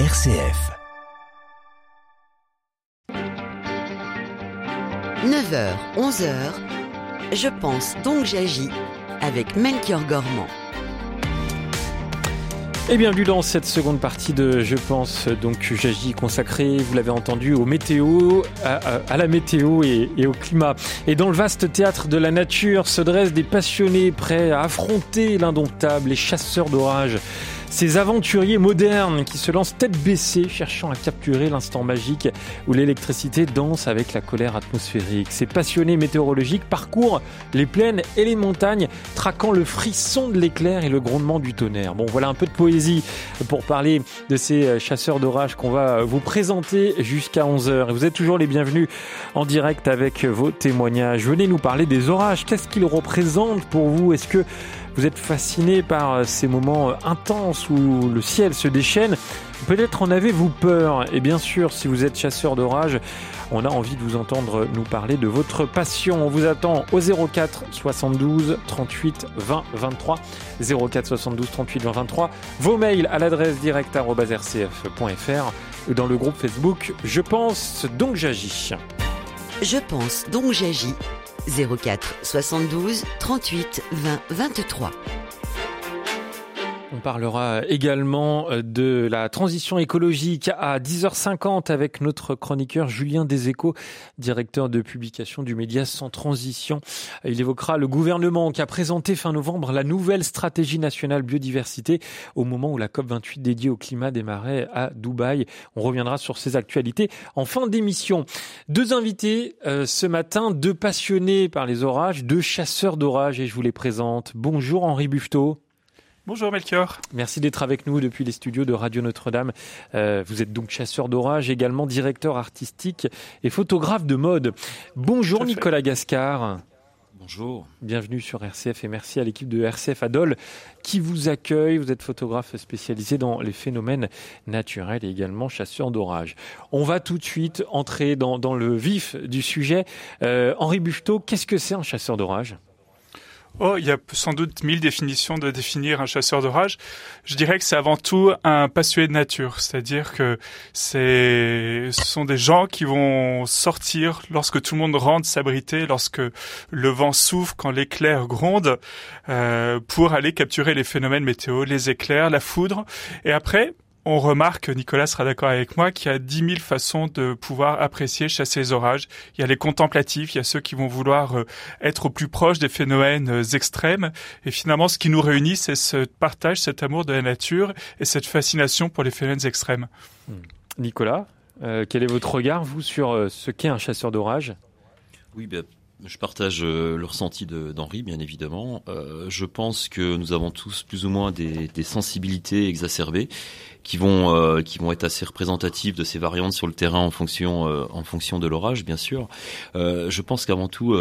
RCF. 9h, 11h, je pense donc j'agis avec Melchior Gormand. Et bienvenue dans cette seconde partie de Je pense donc j'agis consacrée, vous l'avez entendu, au météo, à, à- à la météo et, et au climat. Et dans le vaste théâtre de la nature se dressent des passionnés prêts à affronter l'indomptable, les chasseurs d'orage. Ces aventuriers modernes qui se lancent tête baissée, cherchant à capturer l'instant magique où l'électricité danse avec la colère atmosphérique. Ces passionnés météorologiques parcourent les plaines et les montagnes, traquant le frisson de l'éclair et le grondement du tonnerre. Bon, voilà un peu de poésie pour parler de ces euh, chasseurs d'orage qu'on va vous présenter jusqu'à 11h. Et vous êtes toujours les bienvenus en direct avec vos témoignages. Venez nous parler des orages. Qu'est-ce qu'ils représentent pour vous? Est-ce que vous êtes fasciné par euh, ces moments euh, intenses où le ciel se déchaîne Peut-être en avez-vous peur. Et bien sûr, si vous êtes chasseur d'orage, on a envie de vous entendre nous parler de votre passion. On vous attend au 04 72 38 20 23. 04 72 38 20 23. Vos mails à l'adresse direct.rcf.fr dans le groupe Facebook Je pense donc j'agis. Je pense donc j'agis 04 72 38 20 23. On parlera également euh, de la transition écologique à 10h50 avec notre chroniqueur Julien Deséco, directeur de publication du média Sans Transition. Il évoquera le gouvernement qui a présenté fin novembre la nouvelle stratégie nationale biodiversité au moment où la COP28 dédiée au climat démarrait à Dubaï. On reviendra sur ces actualités en fin d'émission. Deux invités euh, ce matin, deux passionnés par les orages, deux chasseurs d'orages et je vous les présente. Bonjour Henri Buffetot. Bonjour Melchior. Merci d'être avec nous depuis les studios de Radio Notre-Dame. Euh, vous êtes donc chasseur d'orage, également directeur artistique et photographe de mode. Bonjour. Nicolas Gascard. Bonjour. Bienvenue sur RCF et merci à l'équipe de RCF Adol qui vous accueille. Vous êtes photographe spécialisé dans les phénomènes naturels et également chasseur d'orage. On va tout de suite entrer dans, dans le vif du sujet. Euh, Henri Buffetot, qu'est-ce que c'est un chasseur d'orage? Oh, il y a sans doute mille définitions de définir un chasseur d'orage. Je dirais que c'est avant tout un passionné de nature, c'est-à-dire que c'est, ce sont des gens qui vont sortir lorsque tout le monde rentre s'abriter, lorsque le vent souffle, quand l'éclair gronde, euh, pour aller capturer les phénomènes météo, les éclairs, la foudre, et après. On remarque, Nicolas sera d'accord avec moi, qu'il y a dix mille façons de pouvoir apprécier, chasser les orages. Il y a les contemplatifs, il y a ceux qui vont vouloir euh, être au plus proche des phénomènes euh, extrêmes. Et finalement, ce qui nous réunit, c'est ce partage, cet amour de la nature et cette fascination pour les phénomènes extrêmes. Nicolas, euh, quel est votre regard, vous, sur ce qu'est un chasseur d'orage Oui, ben, je partage euh, le ressenti d'Henri, bien évidemment. Euh, je pense que nous avons tous plus ou moins des, sensibilités exacerbées qui vont euh, qui vont être assez représentatives de ces variantes sur le terrain en fonction de l'orage, bien sûr. Je pense qu'avant tout,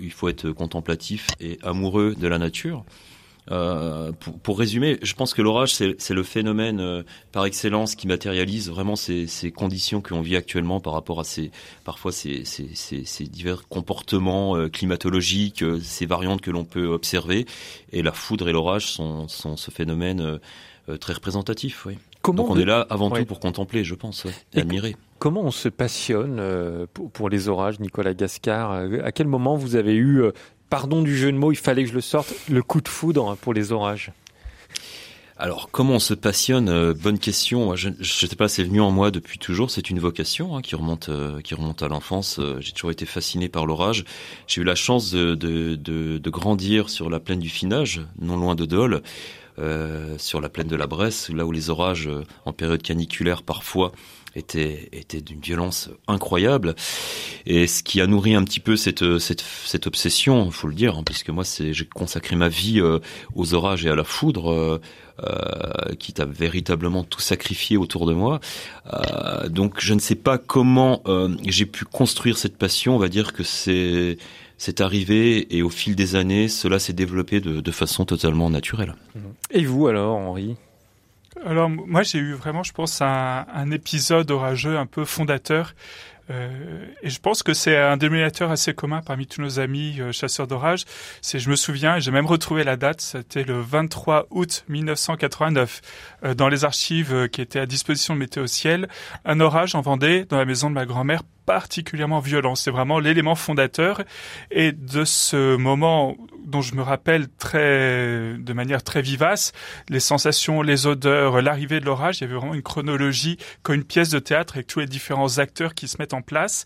il faut être contemplatif et amoureux de la nature. Euh, pour, pour résumer, je pense que l'orage, c'est le phénomène euh, par excellence qui matérialise vraiment ces, ces conditions que l'on vit actuellement par rapport à ces parfois ces, ces, ces, ces divers comportements euh, climatologiques, ces variantes que l'on peut observer. Et la foudre et l'orage sont, sont ce phénomène très représentatif. Oui. Comment Donc on est là avant Ouais. tout pour contempler, je pense, ouais, et Et- admirer. Comment on se passionne pour, les orages, Nicolas Gascard? À quel moment vous avez eu, pardon du jeu de mots, il fallait que je le sorte, le coup de foudre pour les orages Alors, comment on se passionne euh, Bonne question. Je ne sais pas, c'est venu en moi depuis toujours. C'est une vocation hein, qui remonte, euh, qui remonte à l'enfance. Euh, J'ai toujours été fasciné par l'orage. J'ai eu la chance de, de, grandir sur la plaine du Finage, non loin de Dole, sur la plaine de la Bresse, là où les orages, en période caniculaire, parfois étaient d'une violence incroyable. Et ce qui a nourri un petit peu cette, cette, cette obsession, faut le dire, hein, puisque moi, j'ai consacré ma vie euh, aux orages et à la foudre. euh, euh, qui t'a véritablement tout sacrifié autour de moi. Euh, donc je ne sais pas comment j'ai pu construire cette passion. On va dire que c'est arrivé et au fil des années, cela s'est développé de façon totalement naturelle. Et vous alors, Henri? Alors moi j'ai eu vraiment, je pense, un, un épisode orageux un peu fondateur. Euh, et je pense que c'est un dénominateur assez commun parmi tous nos amis euh, chasseurs d'orage. C'est, je me souviens, j'ai même retrouvé la date, c'était le 23 août 1989, euh, dans les archives qui étaient à disposition de Météo Ciel, un orage en Vendée, dans la maison de ma grand-mère, particulièrement violent. C'est vraiment l'élément fondateur. Et de ce moment dont je me rappelle très, de manière très vivace, les sensations, les odeurs, l'arrivée de l'orage, il y avait vraiment une chronologie comme une pièce de théâtre avec tous les différents acteurs qui se mettent en place.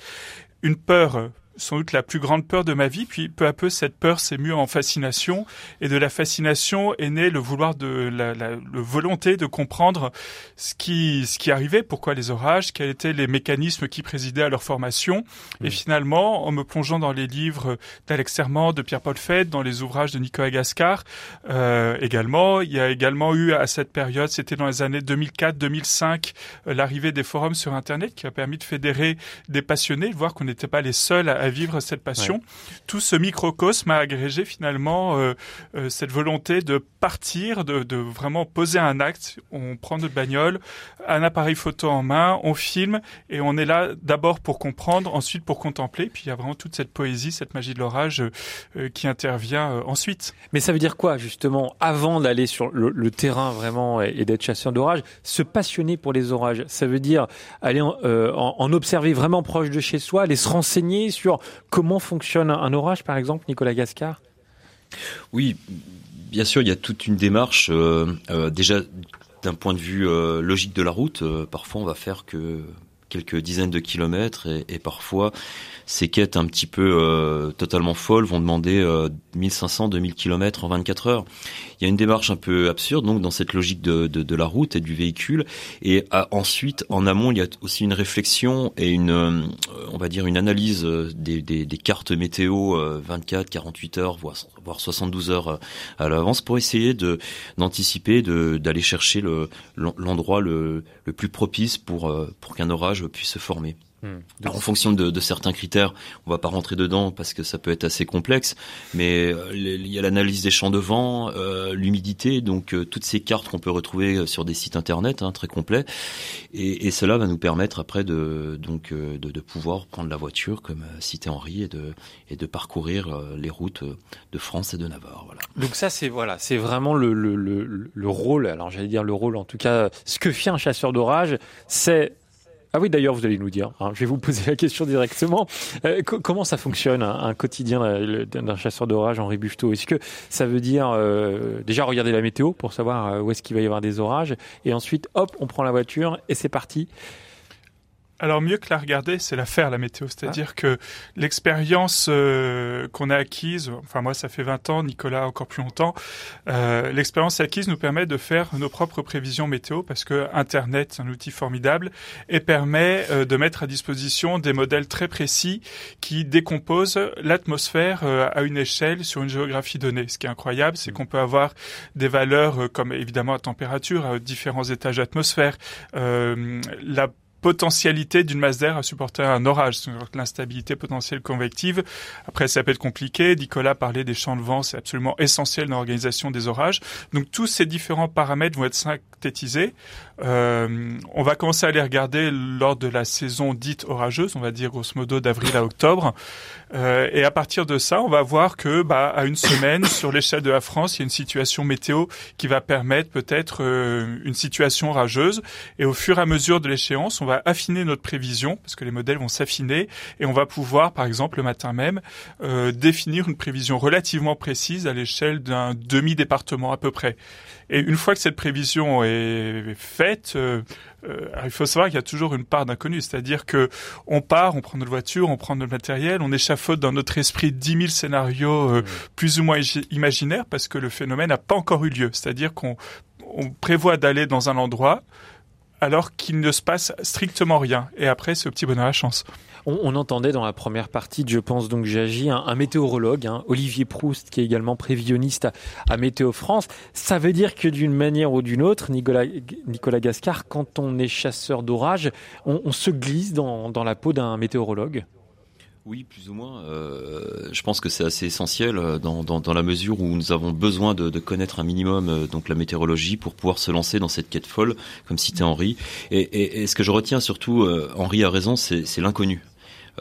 Une peur sans doute la plus grande peur de ma vie. Puis peu à peu, cette peur s'est mue en fascination, et de la fascination est né le vouloir de la, la le volonté de comprendre ce qui ce qui arrivait, pourquoi les orages, quels étaient les mécanismes qui présidaient à leur formation. Et finalement, en me plongeant dans les livres d'Alex Serment, de Pierre-Paul Fett, dans les ouvrages de Nicolas Gascar, euh, également, il y a également eu à cette période, c'était dans les années 2004-2005, euh, l'arrivée des forums sur Internet qui a permis de fédérer des passionnés, de voir qu'on n'était pas les seuls à à vivre cette passion. Tout ce microcosme a agrégé finalement euh, euh, cette volonté de partir, de, de, vraiment poser un acte. On prend notre bagnole, un appareil photo en main, on filme et on est là d'abord pour comprendre, ensuite pour contempler. Puis il y a vraiment toute cette poésie, cette magie de l'orage euh, qui intervient ensuite. Mais ça veut dire quoi justement avant d'aller sur le, le, terrain vraiment et, d'être chasseur d'orage, se passionner pour les orages? Ça veut dire aller en, en, en observer vraiment proche de chez soi, aller se renseigner sur comment fonctionne un orage, par exemple, Nicolas Gascar Oui, bien sûr, il y a toute une démarche. Euh, euh, déjà, d'un point de vue euh, logique de la route, parfois on va faire que quelques dizaines de kilomètres et, et parfois ces quêtes un petit peu euh, totalement folles vont demander euh, 1500, 2000 kilomètres en 24 heures. Il y a une démarche un peu absurde donc dans cette logique de, de, de la route et du véhicule. Et ensuite, en amont, il y a aussi une réflexion et une, euh, on va dire, une analyse euh, des, des, des cartes météo 24, 48 heures, voire, voire 72 heures à l'avance pour essayer de d'anticiper, de d'aller chercher le l'endroit le, le plus propice pour pour qu'un orage puisse se former. Hmm. en fonction de, de, certains critères, on va pas rentrer dedans parce que ça peut être assez complexe, mais euh, il y a l'analyse des champs de vent, euh, l'humidité, donc euh, toutes ces cartes qu'on peut retrouver sur des sites internet hein, très complets, et, et, cela va nous permettre après de donc de, de pouvoir prendre la voiture comme cité Henri et de et de parcourir les routes de France et de Navarre. Voilà. Donc ça c'est voilà, c'est vraiment le, le, le, le rôle. Alors j'allais dire le rôle, en tout cas, ce que fait un chasseur d'orage, c'est ah oui, d'ailleurs, vous allez nous dire. Hein, je vais vous poser la question directement. Euh, comment ça fonctionne un, quotidien d'un chasseur d'orage, Henri Buffetot Est-ce que ça veut dire euh, déjà regarder la météo pour savoir euh, où est-ce qu'il va y avoir des orages, et ensuite, hop, on prend la voiture et c'est parti? Alors mieux que la regarder, c'est la faire la météo. C'est-à-dire ah. que l'expérience euh, qu'on a acquise, enfin moi ça fait 20 ans, Nicolas encore plus longtemps, euh, l'expérience acquise nous permet de faire nos propres prévisions météo parce que Internet c'est un outil formidable et permet euh, de mettre à disposition des modèles très précis qui décomposent l'atmosphère euh, à une échelle sur une géographie donnée. Ce qui est incroyable, c'est mm. qu'on peut avoir des valeurs comme évidemment la température à différents étages d'atmosphère, la potentialité d'une masse d'air à supporter un orage, l'instabilité potentielle convective. Après, ça peut être compliqué. Nicolas parlait des champs de vent, c'est absolument essentiel dans l'organisation des orages. Donc tous ces différents paramètres vont être Euh, on va commencer à les regarder lors de la saison dite orageuse, on va dire grosso modo d'avril à octobre. Euh, et à partir de ça, on va voir que bah, à une semaine, sur l'échelle de la France, il y a une situation météo qui va permettre peut-être euh, une situation orageuse. Et au fur et à mesure de l'échéance, on va affiner notre prévision, parce que les modèles vont s'affiner, et on va pouvoir, par exemple, le matin même, définir une prévision relativement précise à l'échelle d'un demi-département à peu près. Et une fois que cette prévision est faite, euh, euh, il faut savoir qu'il y a toujours une part d'inconnu, c'est-à-dire que on part, on prend notre voiture, on prend notre matériel, on échafaude dans notre esprit 10 000 scénarios euh, plus ou moins imaginaires parce que le phénomène n'a pas encore eu lieu. C'est-à-dire qu'on on prévoit d'aller dans un endroit, alors qu'il ne se passe strictement rien. Et après, c'est au petit bonheur à la chance. On, entendait dans la première partie de Je pense donc j'agis un, un, météorologue, hein, Olivier Proust, qui est également prévisionniste à, Météo France. Ça veut dire que d'une manière ou d'une autre, Nicolas, Nicolas Gascar, quand on est chasseur d'orage, on, se glisse dans, la peau d'un météorologue? Oui, plus ou moins. Euh, je pense que c'est assez essentiel euh, dans, la mesure où nous avons besoin de, connaître un minimum euh, donc la météorologie pour pouvoir se lancer dans cette quête folle, comme citait Henri. Et, ce que je retiens surtout, Henri a raison, c'est l'inconnu.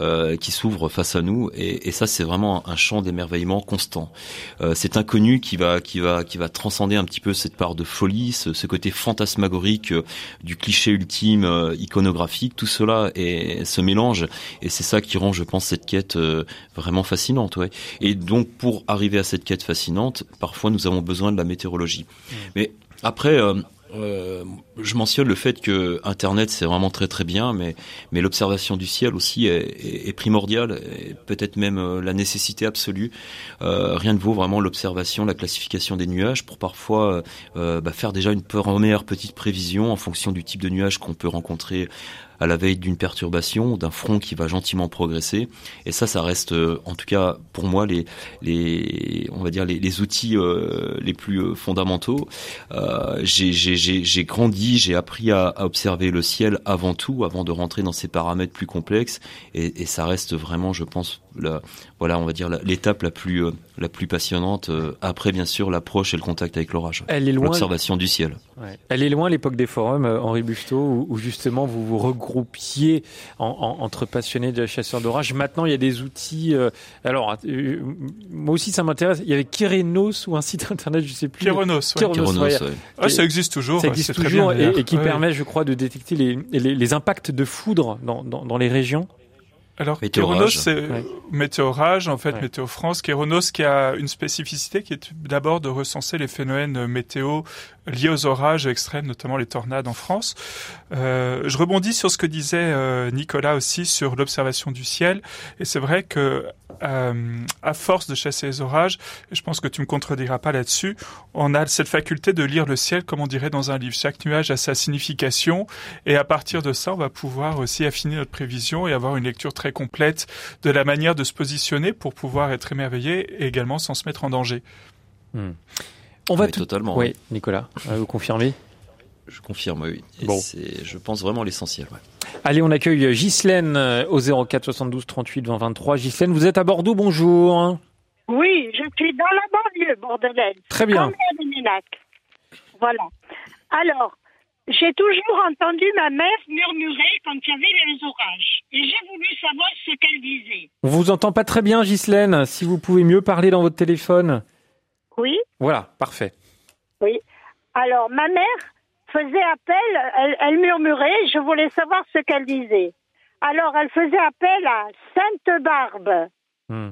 Euh, qui s'ouvre face à nous et, et ça c'est vraiment un champ d'émerveillement constant. Euh, c'est inconnu qui va qui va qui va transcender un petit peu cette part de folie, ce, ce côté fantasmagorique euh, du cliché ultime euh, iconographique, tout cela et se mélange et c'est ça qui rend je pense cette quête vraiment fascinante ouais. Et donc pour arriver à cette quête fascinante, parfois nous avons besoin de la météorologie. Mmh. Mais après euh, je mentionne le fait que Internet c'est vraiment très très bien, mais mais l'observation du ciel aussi est, primordiale, peut-être même euh, la nécessité absolue. Euh, rien ne vaut vraiment l'observation, la classification des nuages pour parfois bah, faire déjà une première petite prévision en fonction du type de nuage qu'on peut rencontrer à la veille d'une perturbation, d'un front qui va gentiment progresser. Et ça, ça reste, euh, en tout cas pour moi, les, les on va dire les, outils euh, les plus euh, fondamentaux. Euh, j'ai grandi, j'ai appris à, à, observer le ciel avant tout, avant de rentrer dans ces paramètres plus complexes. Et, et ça reste vraiment, je pense, la, voilà, on va dire l'étape la, la, plus euh, la plus passionnante. Euh, après, bien sûr, l'approche et le contact avec l'orage. Elle est loin. L'observation du ciel. Ouais. Elle est loin l'époque des forums, Henri Busteau, où, où, justement vous vous regroupiez en, en, entre passionnés de chasseurs d'orage. Maintenant, il y a des outils. Euh, alors, euh, moi aussi, ça m'intéresse. Il y avait Kerenos ou un site internet, je sais plus. Keronos. Ouais. Ah, ça existe toujours. Ça existe toujours et, et, qui permet, je crois, de détecter les, les, les impacts de foudre dans, dans, dans les régions. Alors, Kéronos, c'est ouais. Météorage, en fait, ouais. Météo France. Kéronos qui a une spécificité qui est d'abord de recenser les phénomènes météo liés aux orages extrêmes, notamment les tornades en France. Euh, je rebondis sur ce que disait euh, Nicolas aussi sur l'observation du ciel. Et c'est vrai que euh, à force de chasser les orages, et je pense que tu me contrediras pas là-dessus, on a cette faculté de lire le ciel comme on dirait dans un livre. Chaque nuage a sa signification et à partir de ça, on va pouvoir aussi affiner notre prévision et avoir une lecture très complète de la manière de se positionner pour pouvoir être émerveillé et également sans se mettre en danger. Hmm. On va tout... totalement. Oui, Nicolas, vous confirmez Je confirme, oui. Et bon. c'est, je pense vraiment l'essentiel. Ouais. Allez, on accueille Ghislaine au 04 72 38 20 23. Ghislaine, vous êtes à Bordeaux, bonjour. Oui, je suis dans la banlieue bordelaise. Très bien. Voilà. Alors, j'ai toujours entendu ma mère murmurer quand il y avait les orages. Et j'ai voulu savoir ce qu'elle disait. On vous entend pas très bien, Ghislaine. Si vous pouvez mieux parler dans votre téléphone. Oui. Voilà, parfait. Oui. Alors, ma mère faisait appel, elle, elle murmurait, je voulais savoir ce qu'elle disait. Alors, elle faisait appel à Sainte Barbe, hmm.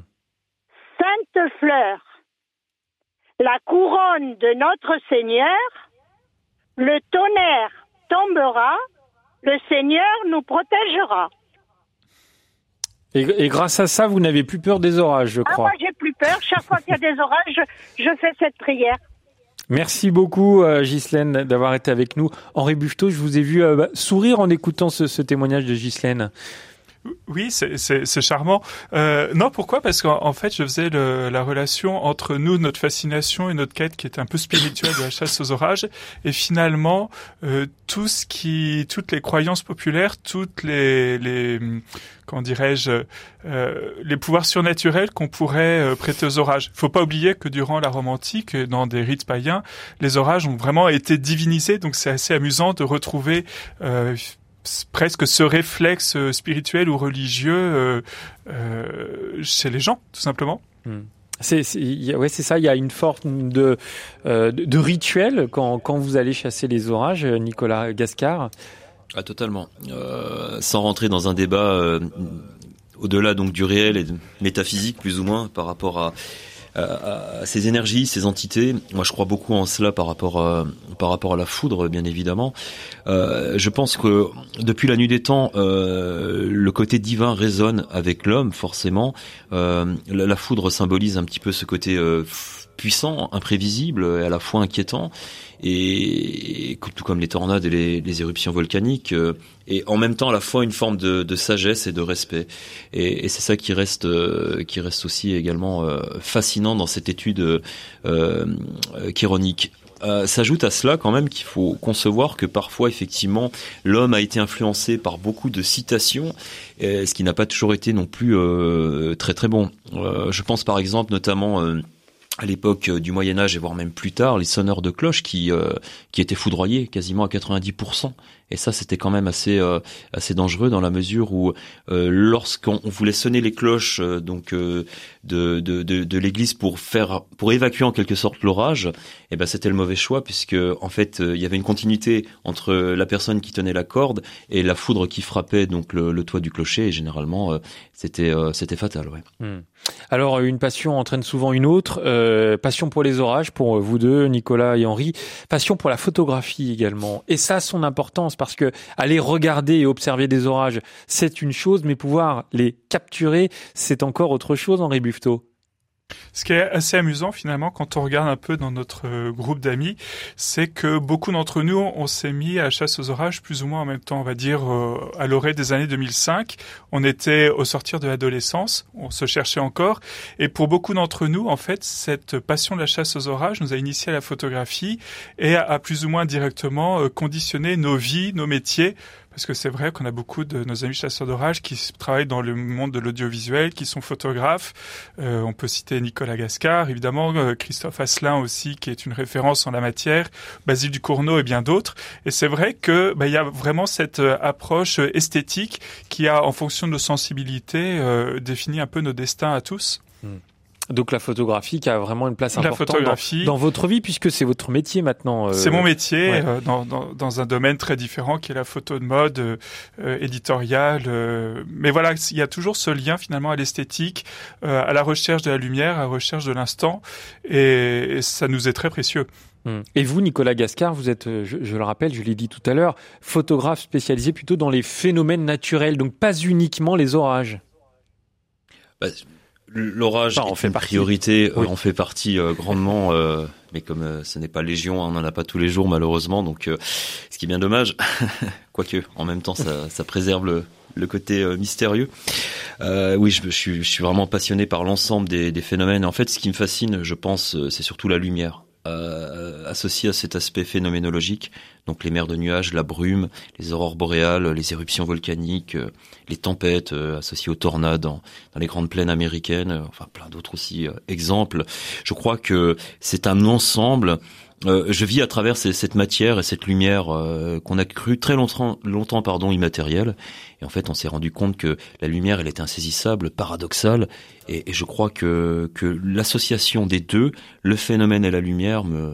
Sainte Fleur, la couronne de notre Seigneur, le tonnerre tombera, le Seigneur nous protégera. Et, et, grâce à ça, vous n'avez plus peur des orages, je crois. Ah, moi, j'ai plus peur. Chaque fois qu'il y a des orages, je, je fais cette prière. Merci beaucoup, euh, Ghislaine, d'avoir été avec nous. Henri Buffetot, je vous ai vu euh, sourire en écoutant ce, ce témoignage de Ghislaine. Oui, c'est charmant. Euh, non, pourquoi? Parce qu'en en fait, je faisais le, la relation entre nous, notre fascination et notre quête qui était un peu spirituelle de la chasse aux orages, et finalement euh, tout ce qui, toutes les croyances populaires, toutes les, les comment dirais-je, euh, les pouvoirs surnaturels qu'on pourrait euh, prêter aux orages. Il faut pas oublier que durant la Rome antique, dans des rites païens, les orages ont vraiment été divinisés, donc c'est assez amusant de retrouver euh, presque ce réflexe spirituel ou religieux euh, euh, chez les gens, tout simplement. Hmm. C'est ouais, c'est ça. Il y a une forme de euh, de, rituel quand quand vous allez chasser les orages, Nicolas Gascard? Ah totalement. Euh, sans rentrer dans un débat au-delà donc du réel et de métaphysique plus ou moins par rapport à à ces énergies, ces entités. Moi, je crois beaucoup en cela par rapport à, par rapport à la foudre, bien évidemment. Euh, je pense que depuis la nuit des temps, euh, le côté divin résonne avec l'homme, forcément. Euh, la, la, foudre symbolise un petit peu ce côté euh, puissant, imprévisible et à la fois inquiétant et, tout comme les tornades et les, éruptions volcaniques, euh, et en même temps à la fois une forme de, sagesse et de respect. Et, c'est ça qui reste, euh, qui reste aussi également euh, fascinant dans cette étude chironique. s'ajoute à cela quand même qu'il faut concevoir que parfois effectivement l'homme a été influencé par beaucoup de citations, ce qui n'a pas toujours été non plus très très bon. Je pense par exemple notamment à l'époque du Moyen Âge et voire même plus tard, les sonneurs de cloches qui qui étaient foudroyés quasiment à 90%. Et ça, c'était quand même assez euh, assez dangereux dans la mesure où euh, lorsqu'on voulait sonner les cloches euh, donc de de, de, l'église pour faire pour évacuer en quelque sorte l'orage, eh ben c'était le mauvais choix puisque en fait il y avait une continuité entre la personne qui tenait la corde et la foudre qui frappait donc le, toit du clocher et généralement c'était c'était fatal. Hmm. Alors une passion entraîne souvent une autre. passion pour les orages pour vous deux, Nicolas et Henri. Passion pour la photographie également. Et ça, son importance parce que aller regarder et observer des orages, c'est une chose, mais pouvoir les capturer, c'est encore autre chose, Henri Buffetot. Ce qui est assez amusant finalement quand on regarde un peu dans notre euh, groupe d'amis, c'est que beaucoup d'entre nous, on s'est mis à chasse aux orages plus ou moins en même temps, on va dire euh, à l'orée des années 2005. On était au sortir de l'adolescence, on se cherchait encore, et pour beaucoup d'entre nous, en fait, cette passion de la chasse aux orages nous a initié à la photographie et a, plus ou moins directement euh, conditionné nos vies, nos métiers parce que c'est vrai qu'on a beaucoup de nos amis chasseurs d'orage qui travaillent dans le monde de l'audiovisuel, qui sont photographes. Euh, on peut citer Nicolas Gascar, évidemment, euh, Christophe Asselin aussi, qui est une référence en la matière, Basile Ducournau et bien d'autres. Et c'est vrai que bah, il y a vraiment cette euh, approche esthétique qui a, en fonction de nos sensibilités, défini un peu nos destins à tous. Hmm. Donc la photographie qui a vraiment une place importante dans, votre vie puisque c'est votre métier maintenant. Euh, c'est mon métier euh, dans, dans, dans, un domaine très différent qui est la photo de mode, euh, éditoriale. mais voilà, il y a toujours ce lien finalement à l'esthétique, à la recherche de la lumière, à la recherche de l'instant, et, ça nous est très précieux. Hmm. Et vous, Nicolas Gascar, vous êtes, je, je le rappelle, je l'ai dit tout à l'heure, photographe spécialisé plutôt dans les phénomènes naturels, donc pas uniquement les orages. Bah, L'orage en fait une priorité, euh, on fait partie euh, grandement, euh, mais comme ce n'est pas légion, on n'en a pas tous les jours malheureusement, donc ce qui est bien dommage, quoique en même temps ça, ça préserve le, le côté mystérieux. oui, je, je, suis, je, suis, vraiment passionné par l'ensemble des, des, phénomènes. En fait, ce qui me fascine, je pense, c'est surtout la lumière euh, associé à cet aspect phénoménologique, donc les mers de nuages, la brume, les aurores boréales, les éruptions volcaniques, euh, les tempêtes euh, associées aux tornades dans, dans, les grandes plaines américaines, euh, enfin plein d'autres aussi exemples. Je crois que c'est un ensemble euh, je vis à travers cette matière et cette lumière euh, qu'on a cru très longtemps, longtemps pardon, immatérielle. Et en fait, on s'est rendu compte que la lumière, elle était insaisissable, paradoxale. Et, et je crois que, que l'association des deux, le phénomène et la lumière, me,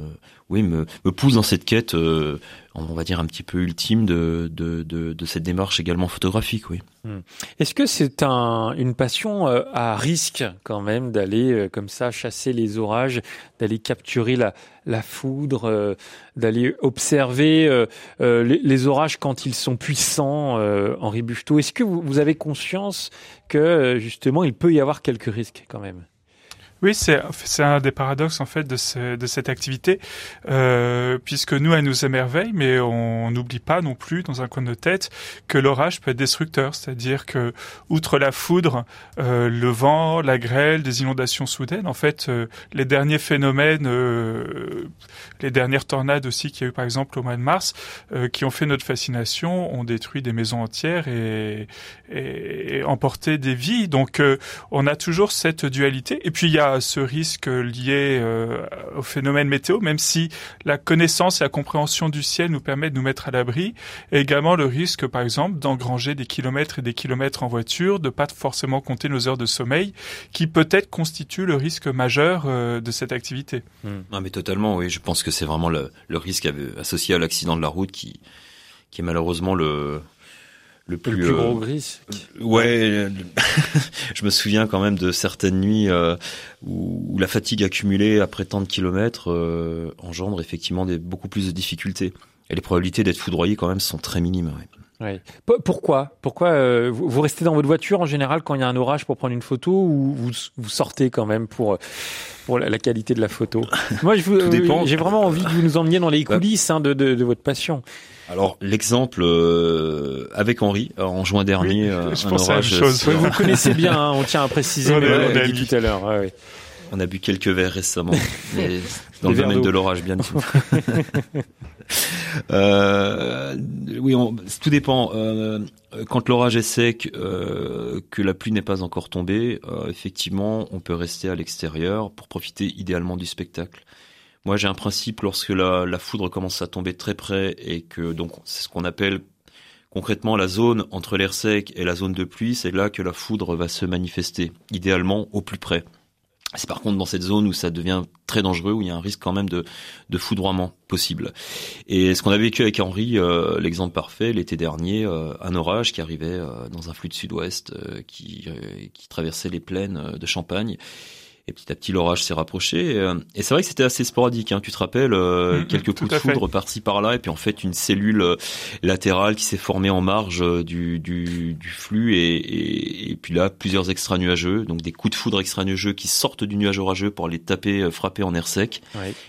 oui, me, me pousse dans cette quête, euh, on va dire un petit peu ultime de, de, de, de cette démarche également photographique, oui. Hmm. Est-ce que c'est un, une passion euh, à risque quand même d'aller euh, comme ça chasser les orages, d'aller capturer la, la foudre, d'aller observer les, les, orages quand ils sont puissants, Henri Buffetot Est-ce que vous, vous avez conscience que justement il peut y avoir quelques risques quand même? Oui, c'est un des paradoxes en fait de ce, de cette activité, euh, puisque nous elle nous émerveille, mais on n'oublie pas non plus dans un coin de tête que l'orage peut être destructeur, c'est-à-dire que outre la foudre, euh, le vent, la grêle, des inondations soudaines, en fait, euh, les derniers phénomènes, euh, les dernières tornades aussi qu'il y a eu par exemple au mois de mars, euh, qui ont fait notre fascination, ont détruit des maisons entières et, et, et emporté des vies. Donc on a toujours cette dualité. Et puis il y a ce risque lié euh, au phénomène météo, même si la connaissance et la compréhension du ciel nous permettent de nous mettre à l'abri, et également le risque, par exemple, d'engranger des kilomètres et des kilomètres en voiture, de pas forcément compter nos heures de sommeil, qui peut-être constitue le risque majeur euh, de cette activité. Hmm. Non, mais totalement, oui. Je pense que c'est vraiment le, le risque associé à l'accident de la route qui, qui est malheureusement le, le plus, euh, gros gris. Ouais, je me souviens quand même de certaines nuits euh, où, la fatigue accumulée après tant de kilomètres euh, engendre effectivement des, beaucoup plus de difficultés. Et les probabilités d'être foudroyé quand même sont très minimes. Ouais. Pourquoi? Pourquoi vous restez dans votre voiture en général quand il y a un orage pour prendre une photo ou vous, vous sortez quand même pour pour la, qualité de la photo? Moi, j'ai vraiment envie que vous nous emmeniez dans les coulisses hein, de, de, de votre passion. Alors l'exemple euh, avec Henri euh, en juin dernier, euh, je un orage. chose. vous connaissez bien, hein, on tient à préciser, mais on l'a dit tout à l'heure. On a bu quelques verres récemment, mais dans le domaine de l'orage, bien sûr. euh, oui, on, tout dépend. Euh, quand l'orage est sec, euh, que la pluie n'est pas encore tombée, euh, effectivement, on peut rester à l'extérieur pour profiter idéalement du spectacle. Moi, j'ai un principe lorsque la, foudre commence à tomber très près et que donc c'est ce qu'on appelle concrètement la zone entre l'air sec et la zone de pluie, c'est là que la foudre va se manifester, idéalement au plus près. C'est par contre dans cette zone où ça devient très dangereux, où il y a un risque quand même de, foudroiement possible. Et ce qu'on a vécu avec Henri, euh, l'exemple parfait, l'été dernier, euh, un orage qui arrivait euh, dans un flux de sud-ouest qui traversait les plaines de Champagne et petit à petit, l'orage s'est rapproché. Et, euh, c'est vrai que c'était assez sporadique. Hein. Tu te rappelles, euh, mm, mm, quelques coups de foudre par-ci par-là, et puis en fait une cellule euh, latérale qui s'est formée en marge du, du, du flux, et, et, et, puis là plusieurs extra nuageux, donc des coups de foudre extra nuageux qui sortent du nuage orageux pour les taper, frapper en air sec.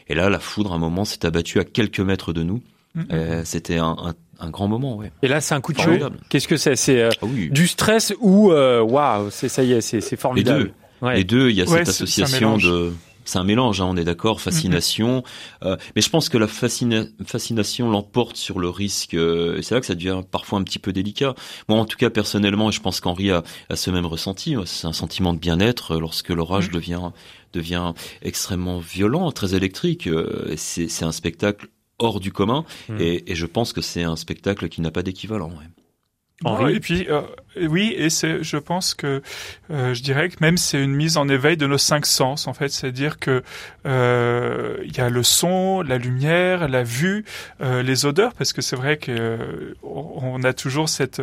Et là, la foudre, à un moment, s'est abattue à quelques mètres de nous. Mm, c'était un, un un grand moment, ouais. Et là, c'est un coup de chaud. Qu'est-ce que c'est? C'est ah du stress ou waouh, c'est ça y est, c'est formidable. Les deux, il y a cette association de c'est un mélange, hein, on est d'accord, fascination. Mm-hmm. euh, mais je pense que la fascination l'emporte sur le risque. Euh, et c'est là que ça devient parfois un petit peu délicat. Moi, en tout cas, personnellement, je pense qu'Henri a, a, ce même ressenti. C'est un sentiment de bien-être lorsque l'orage mm-hmm. devient devient extrêmement violent, très électrique. Euh, c'est un spectacle hors du commun. Mm. Et, et, je pense que c'est un spectacle qui n'a pas d'équivalent. Ouais. et puis, euh, oui, et c'est, je pense que euh, je dirais que même c'est une mise en éveil de nos cinq sens en fait, c'est-à-dire que euh, il y a le son, la lumière, la vue, euh, les odeurs, parce que c'est vrai que euh, on a toujours cette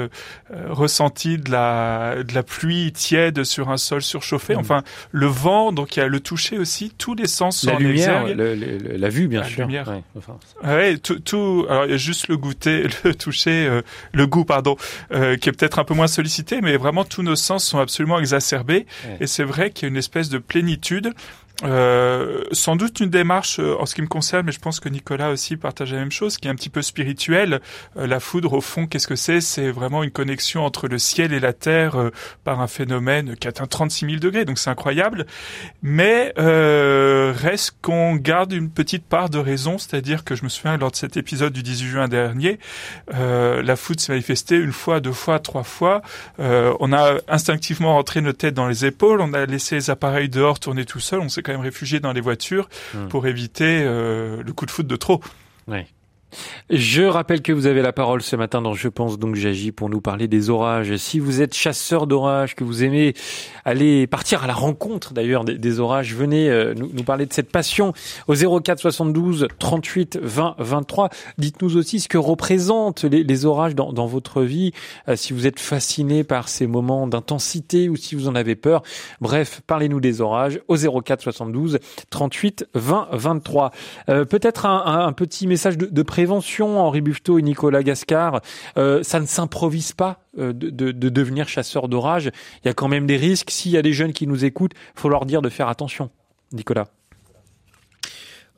ressenti de la de la pluie tiède sur un sol surchauffé. Mm. Enfin, le vent, donc il y a le toucher aussi, tous les sens la lumière, le, le, la vue bien la sûr. Lumière. Ouais, enfin. ouais, tout, tout. Alors il y a juste le goûter, le toucher, le goût, pardon, qui est peut-être un peu moins sollicité, mais vraiment tous nos sens sont absolument exacerbés. Et c'est vrai qu'il y a une espèce de plénitude euh, sans doute une démarche euh, en ce qui me concerne, mais je pense que Nicolas aussi partage la même chose, qui est un petit peu spirituelle. Euh, la foudre, au fond, qu'est-ce que c'est? C'est vraiment une connexion entre le ciel et la terre par un phénomène qui atteint 36 000 degrés, donc c'est incroyable. Mais reste qu'on garde une petite part de raison, c'est-à-dire que je me souviens lors de cet épisode du 18 juin dernier, la foudre s'est manifestée une fois, deux fois, trois fois. on a instinctivement rentré nos têtes dans les épaules, on a laissé les appareils dehors tourner tout seul, on s'est quand même réfugié dans les voitures hmm. pour éviter euh, le coup de foot de trop. Je rappelle que vous avez la parole ce matin dans Je pense donc j'agis pour nous parler des orages. Si vous êtes chasseur d'orages, que vous aimez aller partir à la rencontre d'ailleurs des, orages, venez euh, nous, parler de cette passion au 04 72 38 20 23. Dites-nous aussi ce que représentent les, orages dans, dans, votre vie, euh, si vous êtes fasciné par ces moments d'intensité ou si vous en avez peur. Bref, parlez-nous des orages au 04 72 38 20 23. Euh, Peut-être un, petit message de, de prévention, Henri Buffetot et Nicolas Gascard, euh, ça ne s'improvise pas de, de, de, devenir chasseur d'orage. Il y a quand même des risques. S'il y a des jeunes qui nous écoutent, faut leur dire de faire attention. Nicolas.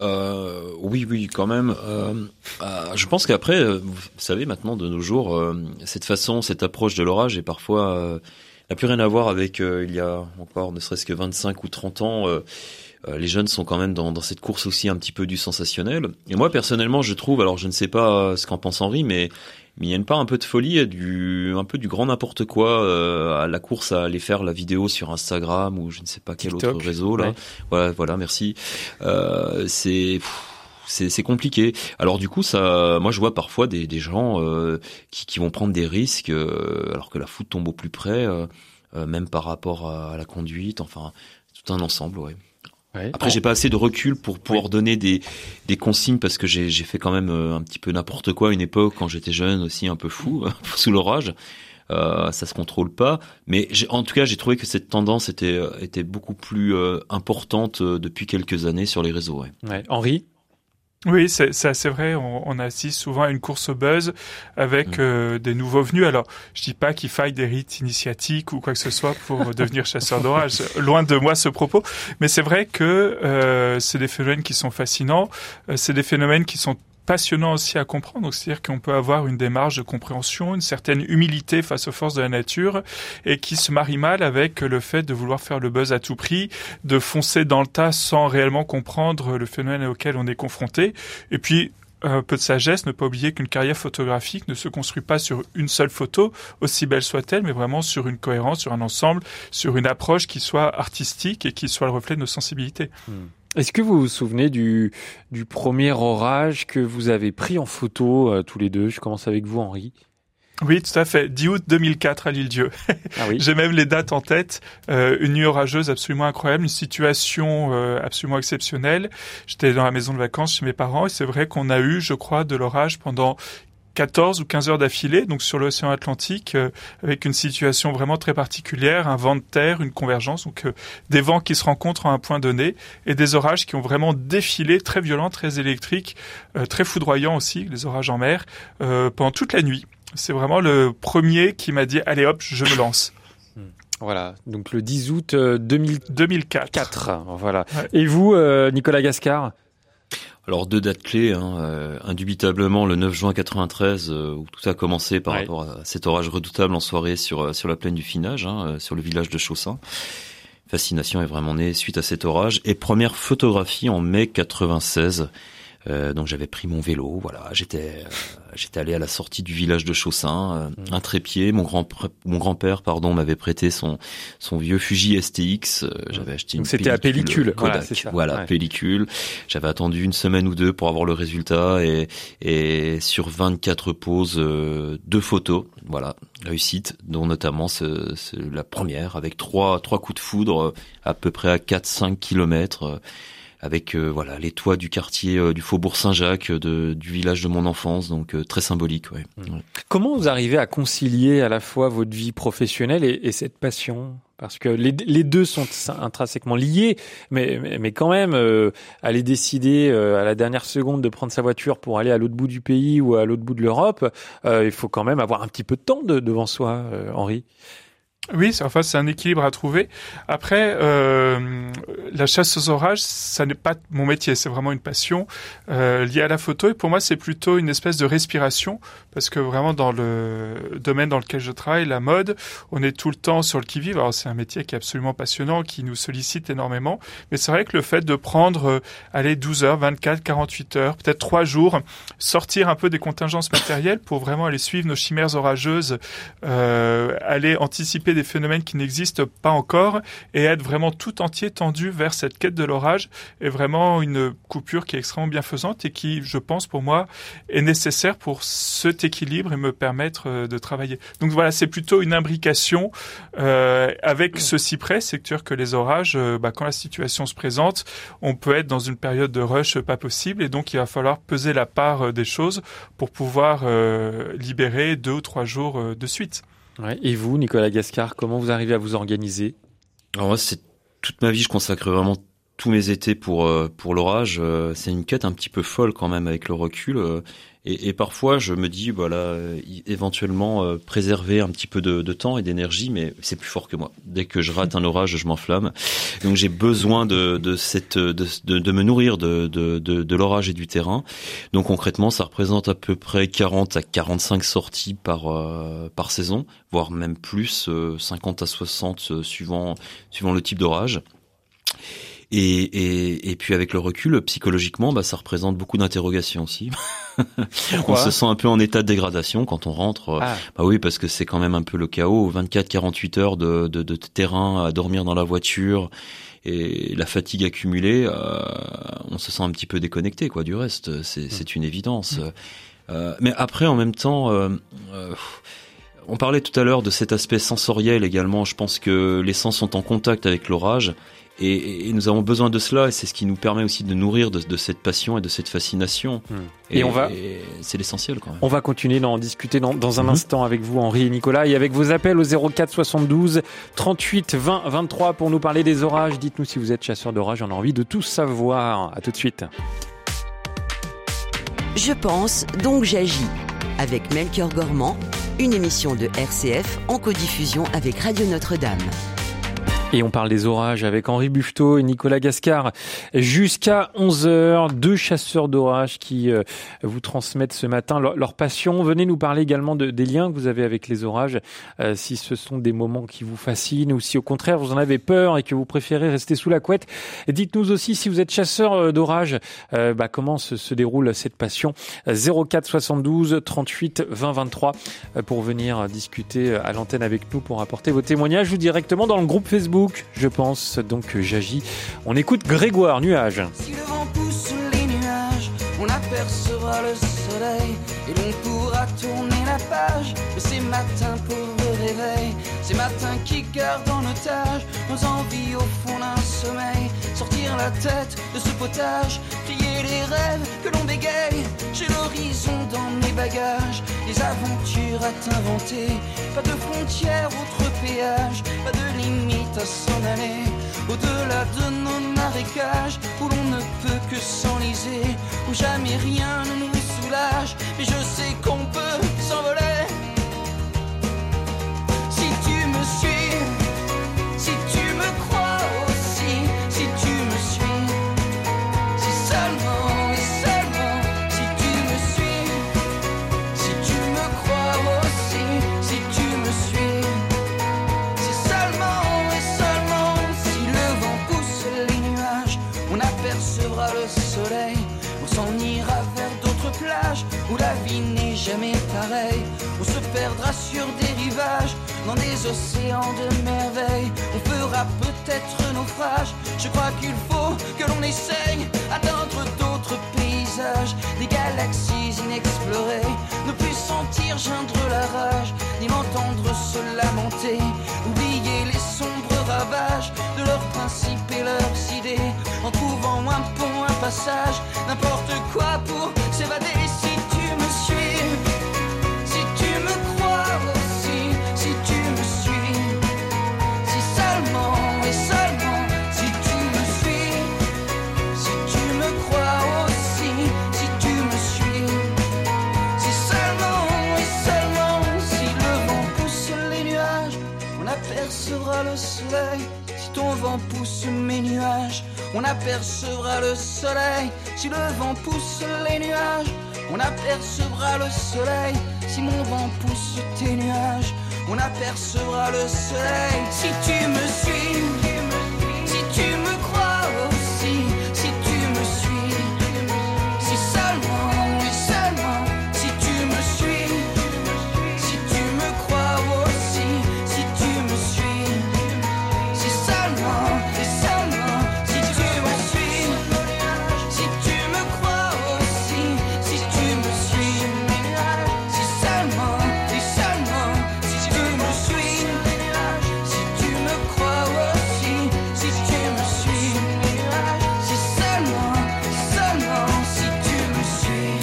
Euh, oui, oui, quand même. Euh, euh je pense qu'après, euh, vous savez, maintenant de nos jours, cette façon, cette approche de l'orage est parfois n'a plus rien à voir avec il y a encore ne serait-ce que 25 ou 30 ans. Euh, les jeunes sont quand même dans, cette course aussi un petit peu du sensationnel. Et moi, personnellement, je trouve, alors je ne sais pas ce qu'en pense Henri, mais mais il y a une part un peu de folie, du un peu du grand n'importe quoi euh, à la course à aller faire la vidéo sur Instagram ou je ne sais pas quel autre réseau là. Voilà, voilà, merci. Euh, c'est c'est compliqué. Alors du coup, ça, moi je vois parfois des, des gens euh, qui, qui, vont prendre des risques euh, alors que la foot tombe au plus près, euh, même par rapport à, la conduite. Enfin, tout un ensemble, ouais. Après, j'ai pas assez de recul pour pouvoir donner des, des consignes parce que j'ai fait quand même euh, un petit peu n'importe quoi à une époque quand j'étais jeune aussi un peu fou sous l'orage. Euh, ça se contrôle pas, mais en tout cas, j'ai trouvé que cette tendance était euh, était beaucoup plus euh, importante depuis quelques années sur les réseaux. Ouais. ouais. Henri, oui, c'est assez vrai. On, on, assiste souvent à une course au buzz avec mm. euh, des nouveaux venus. Alors, je dis pas qu'il faille des rites initiatiques ou quoi que ce soit pour devenir chasseur d'orage. Loin de moi ce propos. Mais c'est vrai que euh, c'est des phénomènes qui sont fascinants. Euh, c'est des phénomènes qui sont passionnant aussi à comprendre. C'est-à-dire qu'on peut avoir une démarche de compréhension, une certaine humilité face aux forces de la nature, et qui se marie mal avec le fait de vouloir faire le buzz à tout prix, de foncer dans le tas sans réellement comprendre le phénomène auquel on est confronté. Et puis, un peu de sagesse, ne pas oublier qu'une carrière photographique ne se construit pas sur une seule photo, aussi belle soit-elle, mais vraiment sur une cohérence, sur un ensemble, sur une approche qui soit artistique et qui soit le reflet de nos sensibilités. Hmm. Est-ce que vous vous souvenez du, du premier orage que vous avez pris en photo euh, tous les deux? Je commence avec vous, Henri. Oui, tout à fait. 10 août 2004 à l'île-dieu. Ah oui. J'ai même les dates en tête. Euh, une nuit orageuse absolument incroyable, une situation euh, absolument exceptionnelle. J'étais dans la maison de vacances chez mes parents et c'est vrai qu'on a eu, je crois, de l'orage pendant 14 ou 15 heures d'affilée, donc sur l'océan Atlantique, euh, avec une situation vraiment très particulière, un vent de terre, une convergence, donc euh, des vents qui se rencontrent à un point donné, et des orages qui ont vraiment défilé, très violents, très électriques, euh, très foudroyants aussi, les orages en mer, pendant toute la nuit. C'est vraiment le premier qui m'a dit allez hop, je me lance. Hmm. Voilà, donc le 10 août 2004. 4. voilà. Et vous, Nicolas Gascard? Alors deux dates clés, hein, euh, indubitablement le 9 juin 93 euh, où tout a commencé par rapport à cet orage redoutable en soirée sur euh, sur la plaine du Finage, hein, sur le village de Chaussin. Fascination est vraiment née suite à cet orage et première photographie en mai 96 euh, donc j'avais pris mon vélo, voilà, j'étais euh, j'étais allé à la sortie du village de Chaussin, euh, mmh. un trépied. Mon grand mon grand père, pardon, m'avait prêté son son vieux Fuji STX. Euh, mmh. j'avais acheté une. C'était à pellicule. Kodak, voilà, pellicule. J'avais attendu une semaine ou deux pour avoir le résultat et et sur 24 poses, deux photos, voilà, réussite, dont notamment ce, la première avec trois trois coups de foudre à peu près à 4-5 kilomètres avec euh, voilà les toits du quartier euh, du Faubourg Saint-Jacques, de, du village de mon enfance, donc euh, très symbolique. Ouais. Mmh. Comment vous arrivez à concilier à la fois votre vie professionnelle et, et cette passion? Parce que les, les, deux sont intrinsèquement liés, mais, mais, quand même, aller décider à la dernière seconde de prendre sa voiture pour aller à l'autre bout du pays ou à l'autre bout de l'Europe, il faut quand même avoir un petit peu de temps de, devant soi, Henri. Oui, enfin c'est un équilibre à trouver. Après, euh, la chasse aux orages, ça n'est pas mon métier, c'est vraiment une passion euh, liée à la photo. Et pour moi, c'est plutôt une espèce de respiration, parce que vraiment dans le domaine dans lequel je travaille, la mode, on est tout le temps sur le qui-vive. Alors c'est un métier qui est absolument passionnant, qui nous sollicite énormément. Mais c'est vrai que le fait de prendre, euh, aller 12 heures, 24, 48 heures, peut-être 3 jours, sortir un peu des contingences matérielles pour vraiment aller suivre nos chimères orageuses, euh, aller anticiper phénomènes qui n'existent pas encore et être vraiment tout entier tendu vers cette quête de l'orage est vraiment une coupure qui est extrêmement bienfaisante et qui, je pense, pour moi, est nécessaire pour cet équilibre et me permettre euh, de travailler. Donc voilà, c'est plutôt une imbrication euh, avec ceci près, c'est que les orages, euh, bah, quand la situation se présente, on peut être dans une période de rush pas possible et donc il va falloir peser la part des choses pour pouvoir libérer deux ou trois jours de suite. Et vous, Nicolas Gascard, comment vous arrivez à vous organiser? Alors moi, c'est toute ma vie, je consacre vraiment tous mes étés pour euh, pour l'orage. Euh, c'est une quête un petit peu folle quand même avec le recul. Euh, et, et, parfois, je me dis, voilà, euh, éventuellement euh, préserver un petit peu de, de temps et d'énergie, mais c'est plus fort que moi. Dès que je rate un orage, je m'enflamme. Donc j'ai besoin de, de cette, de, de, me nourrir de, de, de, l'orage et du terrain. Donc concrètement, ça représente à peu près 40 à 45 sorties par euh, par saison, voire même plus, 50 à 60 suivant suivant le type d'orage. Et, et, et, puis avec le recul, psychologiquement, bah, ça représente beaucoup d'interrogations aussi. on se sent un peu en état de dégradation quand on rentre. Ah. Bah oui, parce que c'est quand même un peu le chaos. 24-48 heures de, de, de, terrain à dormir dans la voiture et la fatigue accumulée, euh, on se sent un petit peu déconnecté quoi du reste. C'est mmh. une évidence. Mmh. Euh, mais après, en même temps. Euh, euh, on parlait tout à l'heure de cet aspect sensoriel également. Je pense que les sens sont en contact avec l'orage et, nous avons besoin de cela, et c'est ce qui nous permet aussi de nourrir de, cette passion et de cette fascination. Hmm. Et, on va, c'est l'essentiel quand même. On va continuer d'en discuter dans, un mhm. instant avec vous, Henri et Nicolas, et avec vos appels au 04 72 38 20 23 pour nous parler des orages. Dites-nous si vous êtes chasseur d'orage, on a envie de tout savoir. À tout de suite. Je pense, donc j'agis. Avec Melchior Gormand, une émission de RCF en codiffusion avec Radio Notre-Dame. Et on parle des orages avec Henri Buffetot et Nicolas Gascard jusqu'à 11h. Deux chasseurs d'orages qui euh, vous transmettent ce matin leur, passion. Venez nous parler également de, des liens que vous avez avec les orages, euh, si ce sont des moments qui vous fascinent ou si au contraire vous en avez peur et que vous préférez rester sous la couette. Dites-nous aussi si vous êtes chasseur euh, d'orages, bah, comment se, se, déroule cette passion? 04 72 38 20 23 pour venir discuter à l'antenne avec nous pour apporter vos témoignages ou directement dans le groupe Facebook je pense. Donc j'agis. On écoute Grégoire Nuage. Si le vent pousse les nuages, on apercevra le soleil et l'on pourra tourner la page de ces matins pour le réveil, ces matins qui gardent en otage nos envies au fond d'un sommeil, sortir la tête de ce potage, plier les rêves que l'on bégaye, j'ai l'horizon dans mes bagages, des aventures à t'inventer, pas de frontières, autre péage, pas de limite à s'en aller, au-delà de nos marécages, où l'on ne peut que s'enliser, où jamais rien ne nous soulage, mais je sais qu'on peut s'envoler. Où la vie n'est jamais pareille. On se perdra sur des rivages, dans des océans de merveilles. On fera peut-être naufrage. Je crois qu'il faut que l'on essaye atteindre d'autres paysages, des galaxies inexplorées. Ne plus sentir geindre la rage, ni m'entendre se lamenter. Oublier les sombres ravages de leurs principes et leurs idées. En trouvant un pont, un passage, n'importe quoi pour s'évader. On apercevra le soleil. Si le vent pousse les nuages, on apercevra le soleil. Si mon vent pousse tes nuages, on apercevra le soleil. Si tu me suis,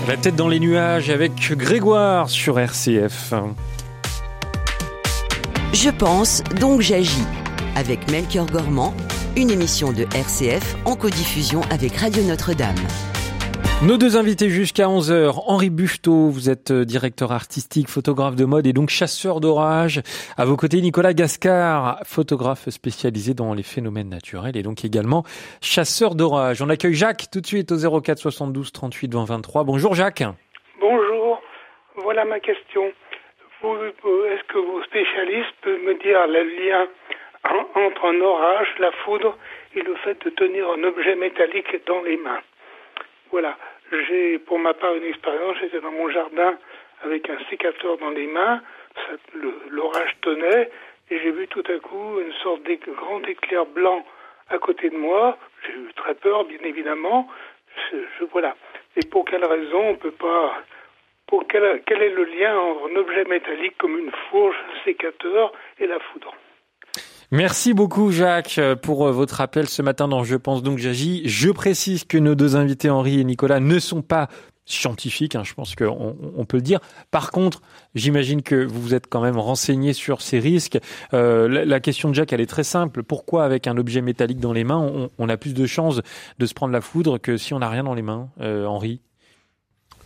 La tête dans les nuages avec Grégoire sur RCF. Je pense, donc j'agis. Avec Melchior Gormand, une émission de RCF en codiffusion avec Radio Notre-Dame. Nos deux invités jusqu'à 11h. Henri Buffetot, vous êtes euh, directeur artistique, photographe de mode et donc chasseur d'orage. À vos côtés, Nicolas Gascard, photographe spécialisé dans les phénomènes naturels et donc également chasseur d'orage. On accueille Jacques tout de suite au 04 72 38 20 23. Bonjour Jacques. Bonjour, voilà ma question. Est-ce que vos spécialistes peuvent me dire le lien en- entre un orage, la foudre et le fait de tenir un objet métallique dans les mains? Voilà, j'ai pour ma part une expérience, j'étais dans mon jardin avec un sécateur dans les mains, l'orage tenait et j'ai vu tout à coup une sorte de grand éclair blanc à côté de moi. J'ai eu très peur, bien évidemment. Voilà. Et pour quelle raison on peut pas pour quel, quel est le lien entre un objet métallique comme une fourche, un sécateur et la foudre? Merci beaucoup Jacques pour euh, votre appel ce matin dans Je pense donc j'agis. Je précise que nos deux invités Henri et Nicolas ne sont pas scientifiques, hein, je pense qu'on on peut le dire. Par contre, j'imagine que vous vous êtes quand même renseigné sur ces risques. Euh, la, question de Jacques, elle est très simple. Pourquoi avec un objet métallique dans les mains, on, on a plus de chances de se prendre la foudre que si on n'a rien dans les mains, euh, Henri?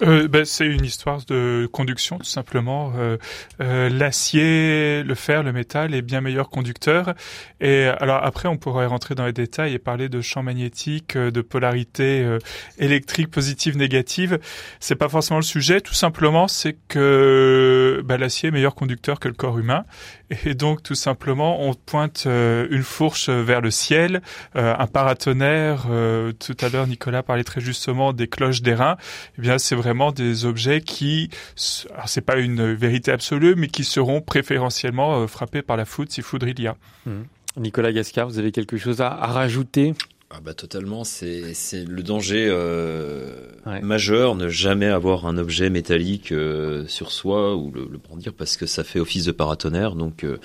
Euh, ben, c'est une histoire de conduction, tout simplement. Euh, euh, L'acier, le fer, le métal est bien meilleur conducteur. Et alors après, on pourrait rentrer dans les détails et parler de champ magnétique, euh, de polarité électrique positive, négative. C'est pas forcément le sujet. Tout simplement, c'est que ben, l'acier est meilleur conducteur que le corps humain. Et donc, tout simplement, on pointe euh, une fourche vers le ciel, euh, un paratonnerre. euh, tout à l'heure, Nicolas parlait très justement des cloches d'airain. Eh bien, c'est vraiment des objets qui, alors c'est pas une vérité absolue, mais qui seront préférentiellement euh, frappés par la foudre si foudre il y a. Nicolas Gascar, vous avez quelque chose à rajouter? Ah bah totalement, c'est c'est le danger euh, Ouais. majeur, ne jamais avoir un objet métallique euh, sur soi ou le, le brandir parce que ça fait office de paratonnerre. Donc, euh,